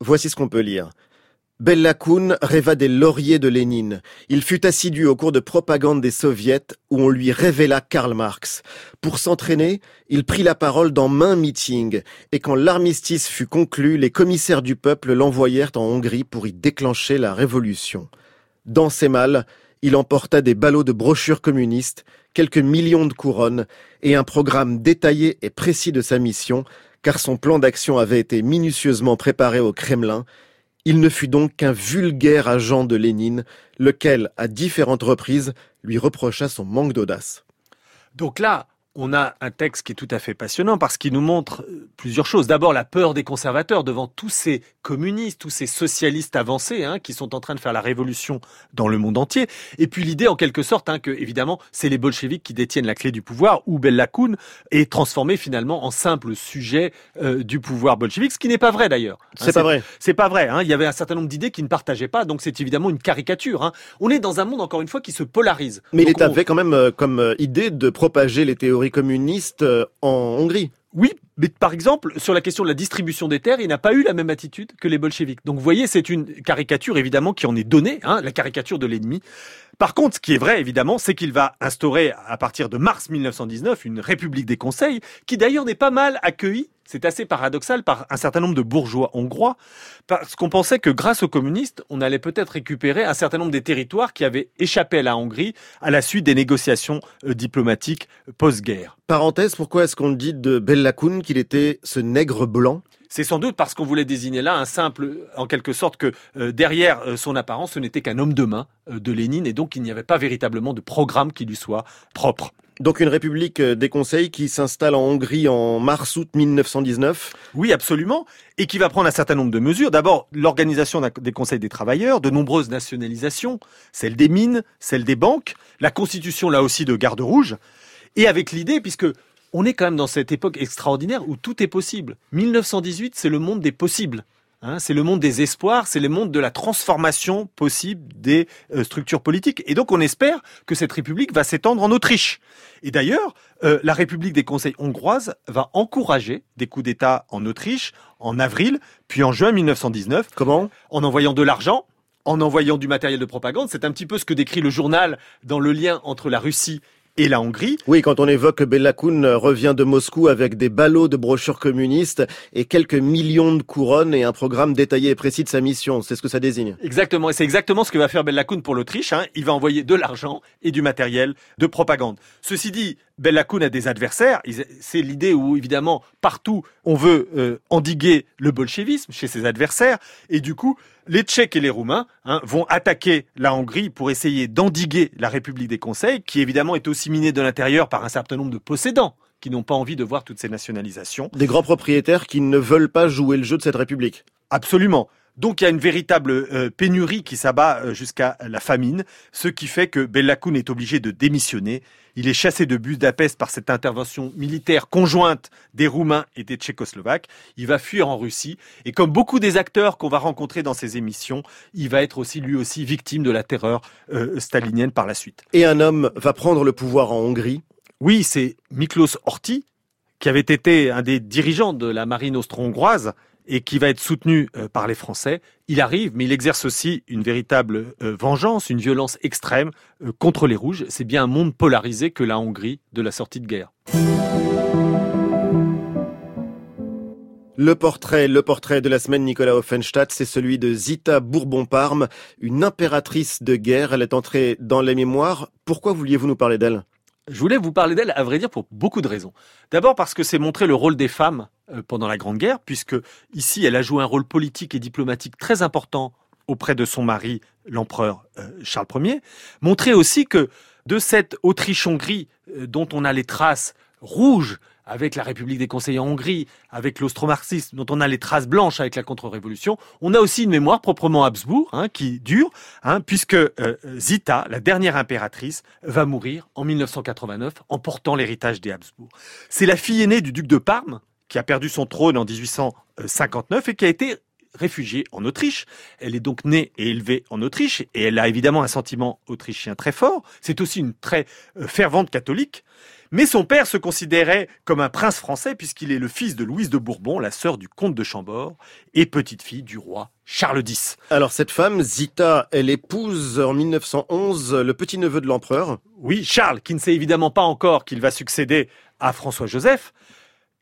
Voici ce qu'on peut lire. Bella Kun rêva des lauriers de Lénine. Il fut assidu au cours de propagande des soviets où on lui révéla Karl Marx. Pour s'entraîner, il prit la parole dans main meeting et quand l'armistice fut conclu, les commissaires du peuple l'envoyèrent en Hongrie pour y déclencher la révolution. Dans ses malles, il emporta des ballots de brochures communistes, quelques millions de couronnes et un programme détaillé et précis de sa mission, car son plan d'action avait été minutieusement préparé au Kremlin il ne fut donc qu'un vulgaire agent de Lénine, lequel, à différentes reprises, lui reprocha son manque d'audace. Donc là, on a un texte qui est tout à fait passionnant parce qu'il nous montre euh, plusieurs choses. D'abord, la peur des conservateurs devant tous ces communistes, tous ces socialistes avancés hein, qui sont en train de faire la révolution dans le monde entier. Et puis l'idée, en quelque sorte, hein, que évidemment, c'est les bolcheviks qui détiennent la clé du pouvoir, où Bella Kun est transformé finalement en simple sujet euh, du pouvoir bolchevique, ce qui n'est pas vrai d'ailleurs. Hein, C'est pas vrai. C'est pas vrai. Hein. Il y avait un certain nombre d'idées qu'ils ne partageaient pas, donc c'est évidemment une caricature. On est dans un monde encore une fois qui se polarise. Mais il Donc, est on- avait quand même euh, comme idée de propager les théories communistes euh, en Hongrie. Oui, mais par exemple, sur la question de la distribution des terres, il n'a pas eu la même attitude que les bolcheviks. Donc vous voyez, c'est une caricature évidemment qui en est donnée, hein, la caricature de l'ennemi. Par contre, ce qui est vrai évidemment, c'est qu'il va instaurer à partir de mars 1919 une république des conseils, qui d'ailleurs n'est pas mal accueillie. C'est assez paradoxal par un certain nombre de bourgeois hongrois, parce qu'on pensait que grâce aux communistes, on allait peut-être récupérer un certain nombre des territoires qui avaient échappé à la Hongrie à la suite des négociations euh, diplomatiques post-guerre. Parenthèse, pourquoi est-ce qu'on dit de Bella Kun qu'il était ce nègre blanc? C'est sans doute parce qu'on voulait désigner là un simple, en quelque sorte, que euh, derrière euh, son apparence, ce n'était qu'un homme de main euh, de Lénine, et donc il n'y avait pas véritablement de programme qui lui soit propre. Donc une république des conseils qui s'installe en Hongrie en mars-août 1919. Oui, absolument, et qui va prendre un certain nombre de mesures. D'abord, l'organisation des conseils des travailleurs, de nombreuses nationalisations, celle des mines, celle des banques, la constitution là aussi de garde rouge, et avec l'idée, puisque on est quand même dans cette époque extraordinaire où tout est possible. 1918, c'est le monde des possibles. Hein, c'est le monde des espoirs, c'est le monde de la transformation possible des euh, structures politiques. Et donc on espère que cette République va s'étendre en Autriche. Et d'ailleurs, euh, la République des conseils hongroises va encourager des coups d'État en Autriche en avril, puis en juin 1919, Comment? En envoyant de l'argent, en envoyant du matériel de propagande. C'est un petit peu ce que décrit le journal dans le lien entre la Russie et la Hongrie. Oui, quand on évoque que Bella Kun euh, revient de Moscou avec des ballots de brochures communistes et quelques millions de couronnes et un programme détaillé et précis de sa mission, c'est ce que ça désigne. Exactement, et c'est exactement ce que va faire Bella Kun pour l'Autriche. Hein. Il va envoyer de l'argent et du matériel de propagande. Ceci dit, Bella Kun a des adversaires. C'est l'idée où, évidemment, partout, on veut euh, endiguer le bolchevisme chez ses adversaires. Et du coup, les Tchèques et les Roumains hein, vont attaquer la Hongrie pour essayer d'endiguer la République des Conseils, qui évidemment est aussi minée de l'intérieur par un certain nombre de possédants qui n'ont pas envie de voir toutes ces nationalisations. Des grands propriétaires qui ne veulent pas jouer le jeu de cette république. Absolument. Donc il y a une véritable euh, pénurie qui s'abat euh, jusqu'à la famine, ce qui fait que Bella Kun est obligé de démissionner Il est chassé de Budapest par cette intervention militaire conjointe des Roumains et des Tchécoslovaques. Il va fuir en Russie. Et comme beaucoup des acteurs qu'on va rencontrer dans ces émissions, il va être aussi lui aussi victime de la terreur euh, stalinienne par la suite. Et un homme va prendre le pouvoir en Hongrie. Oui, c'est Miklos Horthy, qui avait été un des dirigeants de la marine austro-hongroise et qui va être soutenu euh, par les Français. Il arrive, mais il exerce aussi une véritable euh, vengeance, une violence extrême euh, contre les Rouges. C'est bien un monde polarisé que la Hongrie de la sortie de guerre. Le portrait, le portrait de la semaine Nicolas Offenstadt, c'est celui de Zita Bourbon-Parme, une impératrice de guerre. Elle est entrée dans les mémoires. Pourquoi vouliez-vous nous parler d'elle? Je voulais vous parler d'elle, à vrai dire, pour beaucoup de raisons. D'abord parce que c'est montrer le rôle des femmes pendant la Grande Guerre, puisque ici, elle a joué un rôle politique et diplomatique très important auprès de son mari, l'empereur euh, Charles Ier. Montrer aussi que de cette Autriche-Hongrie euh, dont on a les traces rouges avec la République des conseillers en Hongrie, avec l'austromarxisme, dont on a les traces blanches avec la contre-révolution, on a aussi une mémoire proprement Habsbourg, hein, qui dure, hein, puisque euh, Zita, la dernière impératrice, va mourir en 1989 en portant l'héritage des Habsbourg. C'est la fille aînée du duc de Parme, qui a perdu son trône en 1859 et qui a été réfugiée en Autriche. Elle est donc née et élevée en Autriche et elle a évidemment un sentiment autrichien très fort. C'est aussi une très euh, fervente catholique. Mais son père se considérait comme un prince français puisqu'il est le fils de Louise de Bourbon, la sœur du comte de Chambord et petite fille du roi Charles X. Alors cette femme, Zita, elle épouse en 1911 le petit-neveu de l'empereur. Oui, Charles, qui ne sait évidemment pas encore qu'il va succéder à François-Joseph.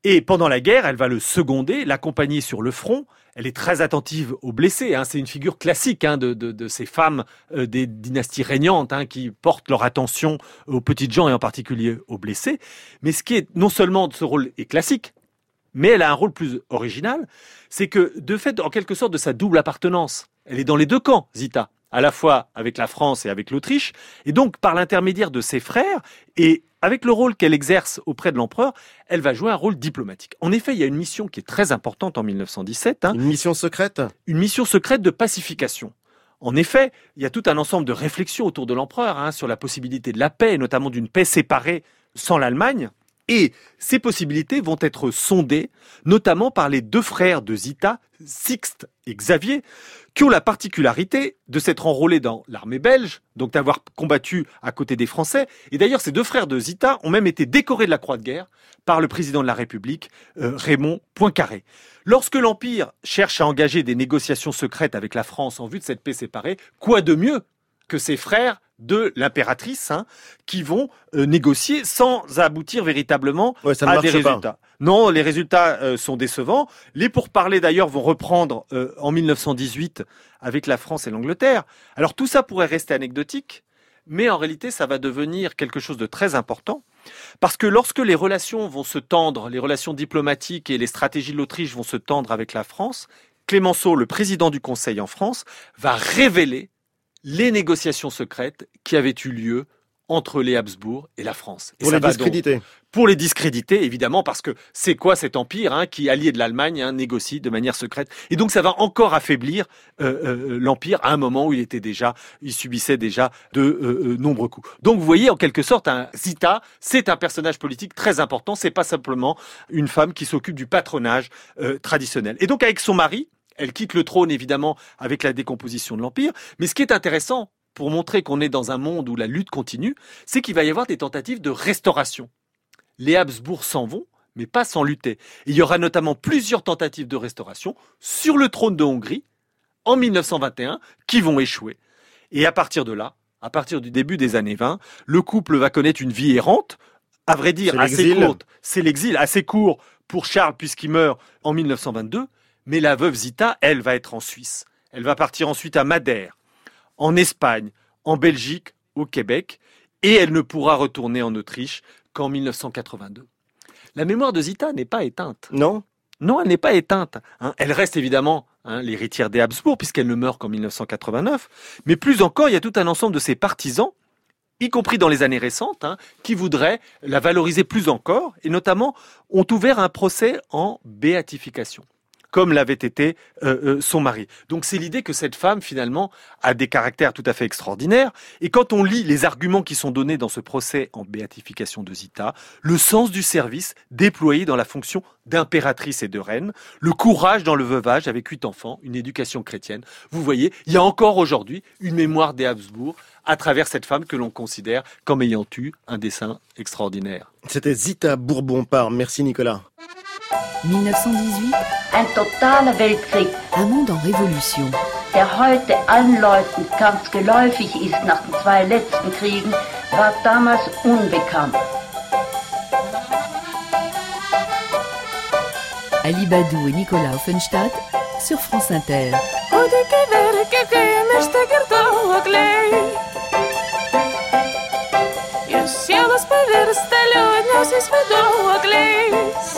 Et pendant la guerre, elle va le seconder, l'accompagner sur le front. Elle est très attentive aux blessés. Hein. C'est une figure classique hein, de, ces femmes euh, des dynasties régnantes hein, qui portent leur attention aux petites gens et en particulier aux blessés. Mais ce qui est non seulement de ce rôle est classique, mais elle a un rôle plus original, c'est que de fait, en quelque sorte, de sa double appartenance, elle est dans les deux camps, Zita, à la fois avec la France et avec l'Autriche, et donc par l'intermédiaire de ses frères et avec le rôle qu'elle exerce auprès de l'empereur, elle va jouer un rôle diplomatique. En effet, il y a une mission qui est très importante en 1917. Hein, Une mission secrète? Une mission secrète de pacification. En effet, il y a tout un ensemble de réflexions autour de l'empereur hein, sur la possibilité de la paix, et notamment d'une paix séparée sans l'Allemagne. Et ces possibilités vont être sondées, notamment par les deux frères de Zita, Sixte et Xavier, qui ont la particularité de s'être enrôlés dans l'armée belge, donc d'avoir combattu à côté des Français. Et d'ailleurs, ces deux frères de Zita ont même été décorés de la Croix de guerre par le président de la République, euh, Raymond Poincaré. Lorsque l'Empire cherche à engager des négociations secrètes avec la France en vue de cette paix séparée, quoi de mieux que ses frères de l'impératrice hein, qui vont euh, négocier sans aboutir véritablement Ouais, ça ne à des pas. résultats. Non, les résultats euh, sont décevants. Les pourparlers d'ailleurs vont reprendre euh, en 1918 avec la France et l'Angleterre. Alors tout ça pourrait rester anecdotique, mais en réalité ça va devenir quelque chose de très important. Parce que lorsque les relations vont se tendre, les relations diplomatiques et les stratégies de l'Autriche vont se tendre avec la France, Clémenceau, le président du Conseil en France, va révéler les négociations secrètes qui avaient eu lieu entre les Habsbourg et la France. Et pour les donc- discréditer. pour les discréditer, évidemment, parce que c'est quoi cet empire hein, qui, allié de l'Allemagne, hein, négocie de manière secrète. Et donc ça va encore affaiblir euh, euh, l'empire à un moment où il était déjà, il subissait déjà de euh, nombreux coups. Donc vous voyez, en quelque sorte, un Zita, c'est un personnage politique très important. C'est pas simplement une femme qui s'occupe du patronage traditionnel. Et donc avec son mari, elle quitte le trône évidemment avec la décomposition de l'empire. Mais ce qui est intéressant pour montrer qu'on est dans un monde où la lutte continue, c'est qu'il va y avoir des tentatives de restauration les Habsbourg s'en vont, mais pas sans lutter. Et il y aura notamment plusieurs tentatives de restauration sur le trône de Hongrie en 1921 qui vont échouer. Et à partir de là, à partir du début des années 20, le couple va connaître une vie errante, à vrai dire assez courte. C'est l'exil assez court pour Charles puisqu'il meurt en 1922, mais la veuve Zita, elle, va être en Suisse. Elle va partir ensuite à Madère, en Espagne, en Belgique, au Québec, et elle ne pourra retourner en Autriche qu'en 1982. La mémoire de Zita n'est pas éteinte. Non Non, elle n'est pas éteinte. hein. Elle reste évidemment hein, l'héritière des Habsbourg, puisqu'elle ne meurt qu'en 1989. Mais plus encore, il y a tout un ensemble de ses partisans, y compris dans les années récentes, hein, qui voudraient la valoriser plus encore, et notamment ont ouvert un procès en béatification. Comme l'avait été euh, euh, son mari. Donc c'est l'idée que cette femme finalement a des caractères tout à fait extraordinaires. Et quand on lit les arguments qui sont donnés dans ce procès en béatification de Zita, le sens du service déployé dans la fonction d'impératrice et de reine, le courage dans le veuvage avec huit enfants, une éducation chrétienne. Vous voyez, il y a encore aujourd'hui une mémoire des Habsbourg à travers cette femme que l'on considère comme ayant eu un dessin extraordinaire. C'était Zita Bourbon-Par. Merci Nicolas. 1918, Ein totaler Weltkrieg, un monde en révolution. der heute allen Leuten ganz geläufig ist nach den zwei letzten Kriegen, war damals unbekannt. Ali Badou et Nicolas Offenstadt sur France Inter. Jos sielos pavirsta liūdniausiais vaiduokliais.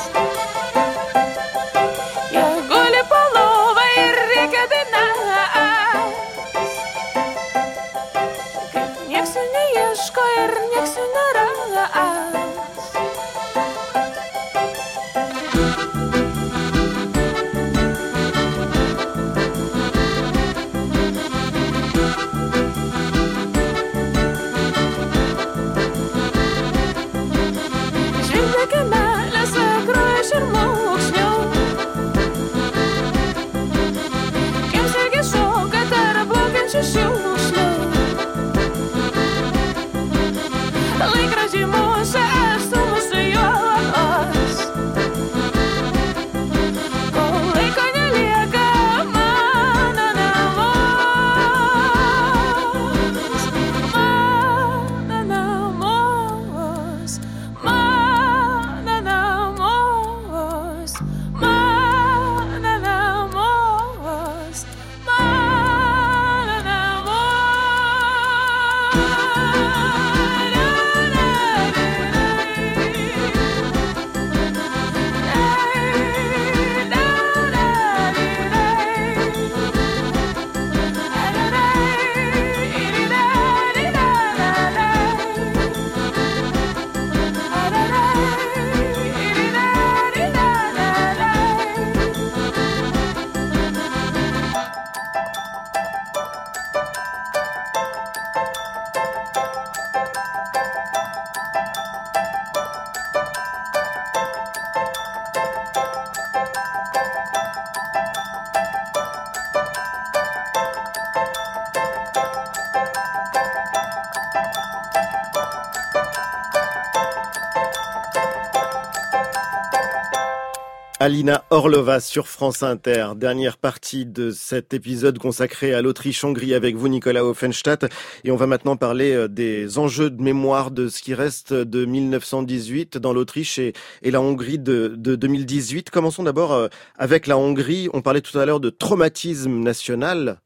Alina Orlova sur France Inter. Dernière partie de cet épisode consacré à l'Autriche-Hongrie avec vous, Nicolas Offenstadt. Et on va maintenant parler euh, des enjeux de mémoire de ce qui reste de 1918 dans l'Autriche et, la Hongrie de, de 2018. Commençons d'abord euh, avec la Hongrie. On parlait tout à l'heure de traumatisme national.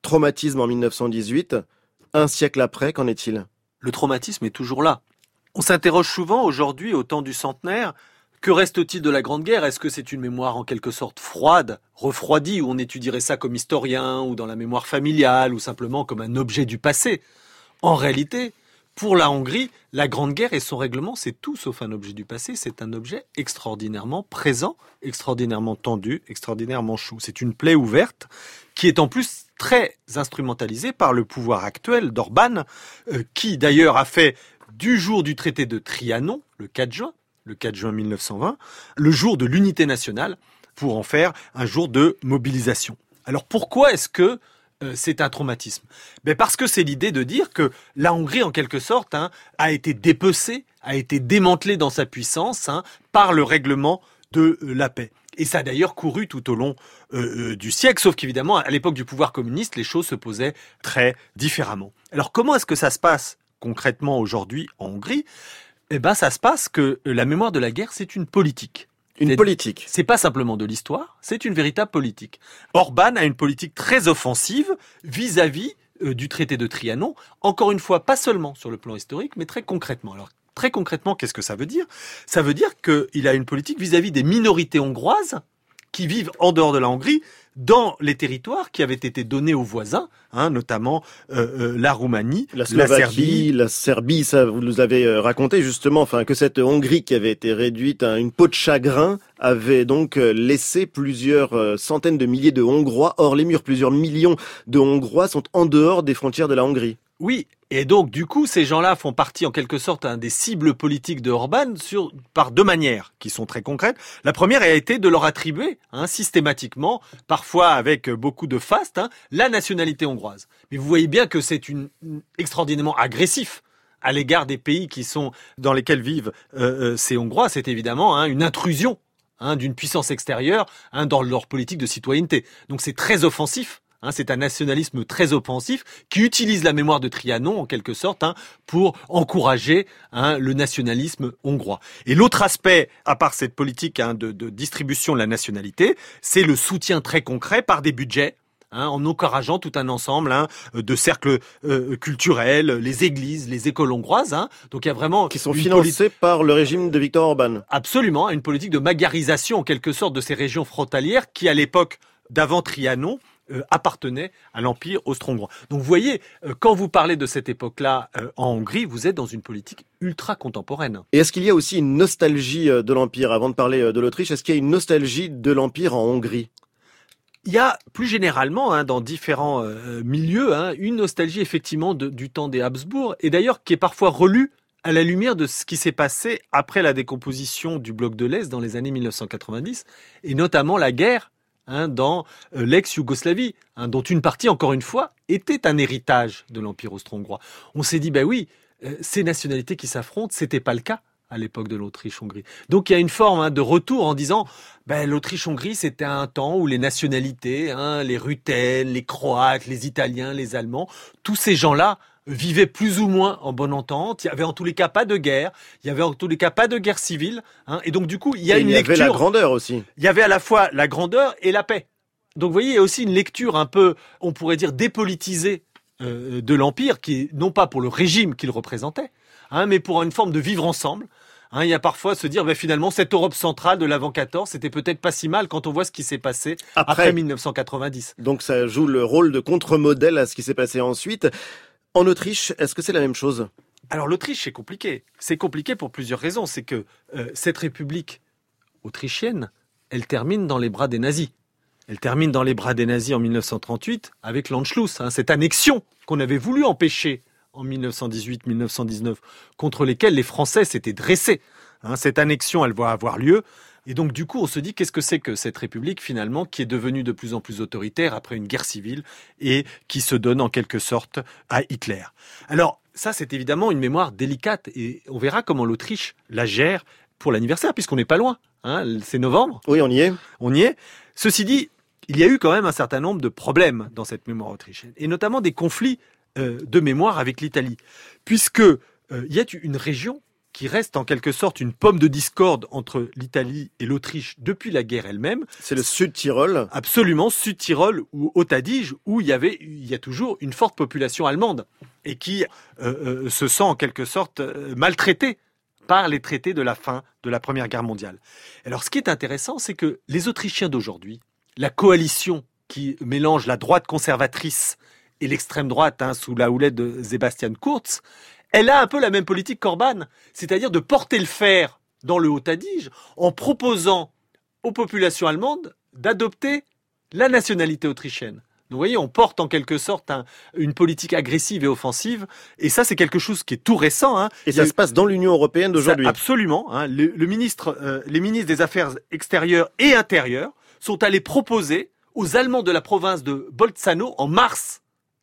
Traumatisme en 1918. Un siècle après, qu'en est-il? Le traumatisme est toujours là. On s'interroge souvent aujourd'hui, au temps du centenaire, que reste-t-il de la Grande Guerre? Est-ce que c'est une mémoire en quelque sorte froide, refroidie, où on étudierait ça comme historien, ou dans la mémoire familiale, ou simplement comme un objet du passé? En réalité, pour la Hongrie, la Grande Guerre et son règlement, c'est tout sauf un objet du passé, c'est un objet extraordinairement présent, extraordinairement tendu, extraordinairement chaud. C'est une plaie ouverte qui est en plus très instrumentalisée par le pouvoir actuel d'Orban, euh, qui d'ailleurs a fait du jour du traité de Trianon, le 4 juin, le 4 juin 1920, le jour de l'unité nationale, pour en faire un jour de mobilisation. Alors pourquoi est-ce que euh, c'est un traumatisme? Ben Parce que c'est l'idée de dire que la Hongrie, en quelque sorte, hein, a été dépecée, a été démantelée dans sa puissance hein, par le règlement de euh, la paix. Et ça a d'ailleurs couru tout au long euh, du siècle, sauf qu'évidemment, à l'époque du pouvoir communiste, les choses se posaient très différemment. Alors comment est-ce que ça se passe concrètement aujourd'hui en Hongrie? Eh ben, ça se passe que la mémoire de la guerre, c'est une politique. Une C'est- politique. C'est pas simplement de l'histoire, c'est une véritable politique. Orban a une politique très offensive vis-à-vis euh, du traité de Trianon. Encore une fois, pas seulement sur le plan historique, mais très concrètement. Alors, très concrètement, qu'est-ce que ça veut dire? Ça veut dire qu'il a une politique vis-à-vis des minorités hongroises qui vivent en dehors de la Hongrie dans les territoires qui avaient été donnés aux voisins, hein, notamment euh, euh, la Roumanie, La Slovaquie, la Serbie, ça vous nous avez euh, raconté justement, enfin que cette Hongrie qui avait été réduite à une peau de chagrin avait donc laissé plusieurs centaines de milliers de Hongrois hors les murs. Plusieurs millions de Hongrois sont en dehors des frontières de la Hongrie. Oui, et donc du coup, ces gens-là font partie en quelque sorte des cibles politiques de Orban par deux manières qui sont très concrètes. La première a été de leur attribuer hein, systématiquement, parfois avec beaucoup de faste, hein, la nationalité hongroise. Mais vous voyez bien que c'est une, extraordinairement agressif à l'égard des pays qui sont dans lesquels vivent euh, euh, ces Hongrois. C'est évidemment hein, une intrusion d'une puissance extérieure dans leur politique de citoyenneté. Donc c'est très offensif. Hein, c'est un nationalisme très offensif qui utilise la mémoire de Trianon en quelque sorte hein, pour encourager hein, le nationalisme hongrois. Et l'autre aspect, à part cette politique hein, de, de distribution de la nationalité, c'est le soutien très concret par des budgets hein, en encourageant tout un ensemble hein, de cercles euh, culturels, les églises, les écoles hongroises. hein. Donc il y a vraiment Qui sont financés par le régime de Viktor Orban. Absolument, une politique de magarisation en quelque sorte de ces régions frontalières qui, à l'époque d'avant Trianon, euh, appartenaient à l'Empire austro-hongrois. Donc vous voyez, euh, quand vous parlez de cette époque-là euh, en Hongrie, vous êtes dans une politique ultra contemporaine. Et est-ce qu'il y a aussi une nostalgie de l'Empire Avant de parler de l'Autriche, est-ce qu'il y a une nostalgie de l'Empire en Hongrie? Il y a plus généralement, hein, dans différents milieux, hein, une nostalgie effectivement de- du temps des Habsbourg, et d'ailleurs qui est parfois relue à la lumière de ce qui s'est passé après la décomposition du bloc de l'Est dans les années 1990, et notamment la guerre hein, dans euh, l'ex-Yougoslavie, hein, dont une partie, encore une fois, était un héritage de l'Empire austro-hongrois. On s'est dit, ben oui, euh, ces nationalités qui s'affrontent, c'était pas le cas à l'époque de l'Autriche-Hongrie. Donc il y a une forme hein, de retour en disant, ben, l'Autriche-Hongrie, c'était un temps où les nationalités, les Ruthènes, les Croates, les Italiens, les Allemands, tous ces gens-là vivaient plus ou moins en bonne entente. Il y avait en tous les cas pas de guerre. Il y avait en tous les cas pas de guerre civile. Hein, et donc du coup, il y a Et une il y avait la lecture. grandeur aussi. Il y avait à la fois la grandeur et la paix. Donc vous voyez, il y a aussi une lecture un peu, on pourrait dire, dépolitisée euh, de l'Empire, qui non pas pour le régime qu'il représentait, hein, mais pour une forme de vivre ensemble. Hein, il y a parfois se dire, ben, finalement, cette Europe centrale de l'avant 14, c'était peut-être pas si mal quand on voit ce qui s'est passé Après. après 1990. Donc ça joue le rôle de contre-modèle à ce qui s'est passé ensuite. En Autriche, est-ce que c'est la même chose? Alors l'Autriche, c'est compliqué. C'est compliqué pour plusieurs raisons. C'est que euh, cette république autrichienne, elle termine dans les bras des nazis. Elle termine dans les bras des nazis en 1938 avec l'Anschluss, hein, cette annexion qu'on avait voulu empêcher en 1918-1919, contre lesquelles les Français s'étaient dressés. Hein, cette annexion, elle va avoir lieu. Et donc, du coup, on se dit, qu'est-ce que c'est que cette république, finalement, qui est devenue de plus en plus autoritaire après une guerre civile et qui se donne en quelque sorte à Hitler? Alors, ça, c'est évidemment une mémoire délicate et on verra comment l'Autriche la gère pour l'anniversaire, puisqu'on n'est pas loin. Hein, c'est novembre, Oui, on y est. on y est. Ceci dit, il y a eu quand même un certain nombre de problèmes dans cette mémoire autrichienne, et notamment des conflits euh, de mémoire avec l'Italie, puisque euh, il y a une région qui reste en quelque sorte une pomme de discorde entre l'Italie et l'Autriche depuis la guerre elle-même, C'est le Sud-Tyrol. absolument Sud-Tyrol ou Haute-Adige, où il y avait, il y a toujours une forte population allemande et qui euh, euh, se sent en quelque sorte euh, maltraitée par les traités de la fin de la Première Guerre mondiale. Alors, ce qui est intéressant, c'est que les Autrichiens d'aujourd'hui, la coalition qui mélange la droite conservatrice et l'extrême droite hein, sous la houlette de Sebastian Kurz, elle a un peu la même politique qu'Orban, c'est-à-dire de porter le fer dans le Haut-Adige en proposant aux populations allemandes d'adopter la nationalité autrichienne. Donc, vous voyez, on porte en quelque sorte un- une politique agressive et offensive, et ça, c'est quelque chose qui est tout récent. Hein. Et ça eu- se passe dans l'Union européenne d'aujourd'hui. Absolument. hein. Le, le ministre, euh, les ministres des Affaires extérieures et intérieures sont allés proposer aux Allemands de la province de Bolzano en mars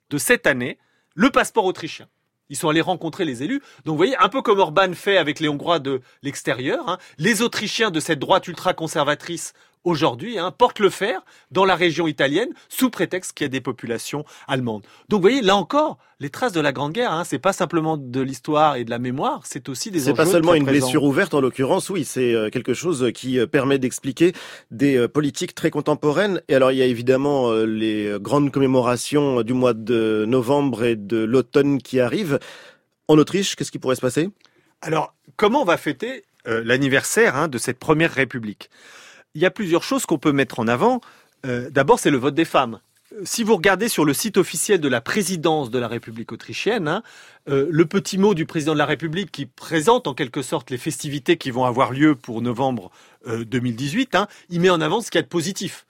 de cette année le passeport autrichien. Ils sont allés rencontrer les élus. Donc vous voyez, un peu comme Orban fait avec les Hongrois de l'extérieur, hein, les Autrichiens de cette droite ultra-conservatrice aujourd'hui hein, portent le fer dans la région italienne sous prétexte qu'il y a des populations allemandes. Donc vous voyez, là encore, les traces de la Grande Guerre, hein, c'est pas simplement de l'histoire et de la mémoire, c'est aussi des C'est pas seulement très une présents. blessure ouverte en l'occurrence, oui, c'est euh, quelque chose qui euh, permet d'expliquer des euh, politiques très contemporaines. Et alors il y a évidemment les grandes commémorations du mois de novembre et de l'automne qui arrivent. En Autriche, qu'est-ce qui pourrait se passer? Alors, comment on va fêter euh, l'anniversaire hein, de cette première République? Il y a plusieurs choses qu'on peut mettre en avant. Euh, D'abord, c'est le vote des femmes. Euh, Si vous regardez sur le site officiel de la présidence de la République autrichienne, hein, euh, le petit mot du président de la République qui présente en quelque sorte les festivités qui vont avoir lieu pour novembre euh, 2018, hein, il met en avant ce qu'il y a de positif.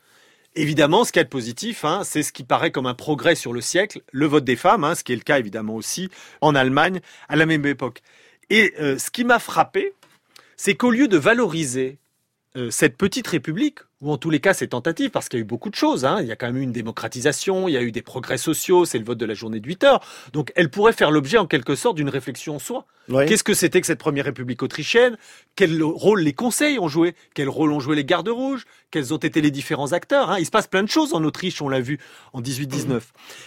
Évidemment, ce qu'il y a de positif, hein, c'est ce qui paraît comme un progrès sur le siècle, le vote des femmes, ce qui est le cas évidemment aussi en Allemagne à la même époque. Et ce qui m'a frappé, c'est qu'au lieu de valoriser euh, cette petite république, ou en tous les cas ces tentatives, parce qu'il y a eu beaucoup de choses, hein, il y a quand même eu une démocratisation, il y a eu des progrès sociaux, c'est le vote de la journée de 8 heures, donc elle pourrait faire l'objet en quelque sorte d'une réflexion en soi. Qu'est-ce que c'était que cette première république autrichienne? Quel rôle les conseils ont joué? Quel rôle ont joué les gardes rouges? Quels ont été les différents acteurs hein? Il se passe plein de choses en Autriche, on l'a vu en 18-19.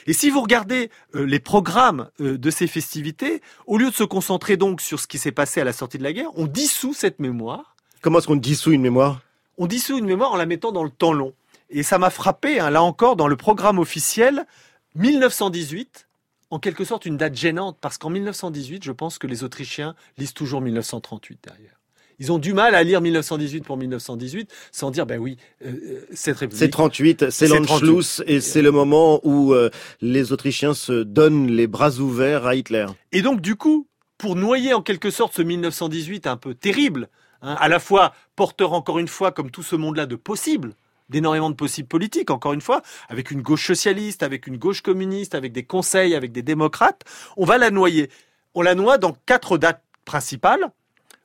Et si vous regardez euh, les programmes euh, de ces festivités, au lieu de se concentrer donc sur ce qui s'est passé à la sortie de la guerre, on dissout cette mémoire Comment est-ce qu'on dissout une mémoire? On dissout une mémoire en la mettant dans le temps long. Et ça m'a frappé, hein, là encore, dans le programme officiel, 1918, en quelque sorte une date gênante, parce qu'en 1918, je pense que les Autrichiens lisent toujours 1938 derrière. Ils ont du mal à lire 1918 pour 1918 sans dire, ben oui, euh, euh, cette république. C'est 38, c'est C'est l'Anschluss et c'est le moment où euh, les Autrichiens se donnent les bras ouverts à Hitler. Et donc, du coup, pour noyer en quelque sorte ce 1918 un peu terrible, hein, à la fois porteur encore une fois, comme tout ce monde-là, de possibles, d'énormément de possibles politiques, encore une fois, avec une gauche socialiste, avec une gauche communiste, avec des conseils, avec des démocrates, on va la noyer. On la noie dans quatre dates principales,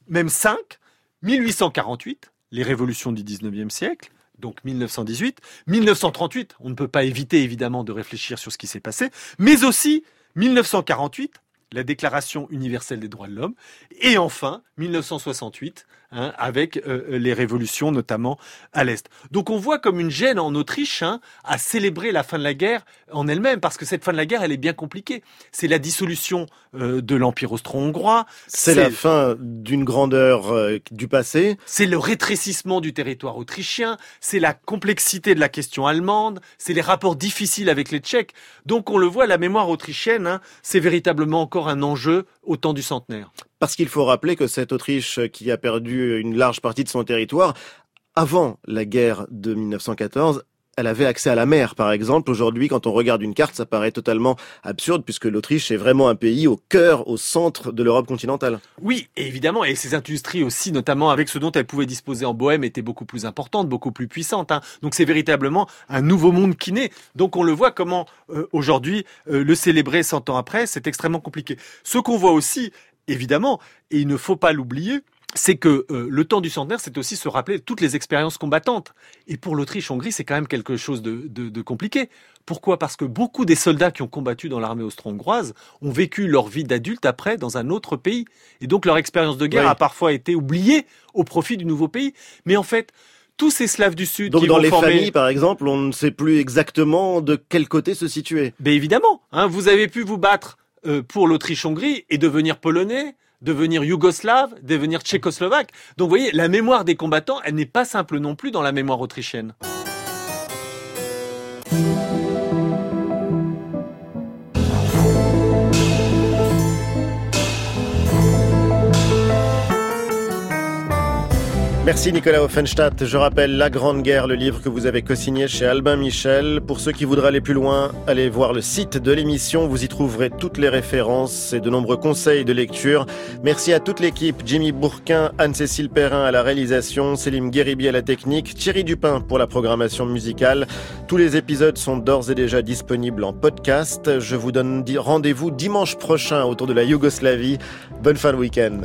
même cinq. 1848, les révolutions du 19e siècle, donc 1918, 1938, on ne peut pas éviter évidemment de réfléchir sur ce qui s'est passé, mais aussi 1948, la Déclaration universelle des droits de l'homme, et enfin 1968, hein, avec euh, les révolutions notamment à l'Est. Donc on voit comme une gêne en Autriche hein, à célébrer la fin de la guerre en elle-même, parce que cette fin de la guerre, elle est bien compliquée. C'est la dissolution euh, de l'Empire austro-hongrois, C'est la fin d'une grandeur euh, du passé. c'est le rétrécissement du territoire autrichien, c'est la complexité de la question allemande, c'est les rapports difficiles avec les Tchèques. Donc on le voit, la mémoire autrichienne, hein, c'est véritablement encore un enjeu au temps du centenaire. Parce qu'il faut rappeler que cette Autriche qui a perdu une large partie de son territoire, avant la guerre de 1914, elle avait accès à la mer, par exemple. Aujourd'hui, quand on regarde une carte, ça paraît totalement absurde puisque l'Autriche est vraiment un pays au cœur, au centre de l'Europe continentale. Oui, évidemment, et ces industries aussi, notamment avec ce dont elles pouvaient disposer en Bohème, étaient beaucoup plus importantes, beaucoup plus puissantes. hein. Donc c'est véritablement un nouveau monde qui naît. Donc on le voit comment euh, aujourd'hui euh, le célébrer 100 ans après, c'est extrêmement compliqué. Ce qu'on voit aussi, évidemment, et il ne faut pas l'oublier, c'est que euh, le temps du centenaire, c'est aussi se rappeler toutes les expériences combattantes. Et pour l'Autriche-Hongrie, c'est quand même quelque chose de, de- de compliqué. Pourquoi? Parce que beaucoup des soldats qui ont combattu dans l'armée austro-hongroise ont vécu leur vie d'adulte après dans un autre pays. Et donc leur expérience de guerre Oui. a parfois été oubliée au profit du nouveau pays. Mais en fait, tous ces Slaves du Sud Donc qui dans vont les former... familles, par exemple, on ne sait plus exactement de quel côté se situer. Ben évidemment, hein, vous avez pu vous battre pour l'Autriche-Hongrie et devenir polonais, devenir yougoslave, devenir tchécoslovaque. Donc vous voyez, la mémoire des combattants, elle n'est pas simple non plus dans la mémoire autrichienne. Merci Nicolas Offenstadt. Je rappelle La Grande Guerre, le livre que vous avez co-signé chez Albin Michel. Pour ceux qui voudraient aller plus loin, allez voir le site de l'émission. Vous y trouverez toutes les références et de nombreux conseils de lecture. Merci à toute l'équipe. Jimmy Bourquin, Anne-Cécile Perrin à la réalisation, Célim Guéribi à la technique, Thierry Dupin pour la programmation musicale. Tous les épisodes sont d'ores et déjà disponibles en podcast. Je vous donne rendez-vous dimanche prochain autour de la Yougoslavie. Bonne fin de week-end.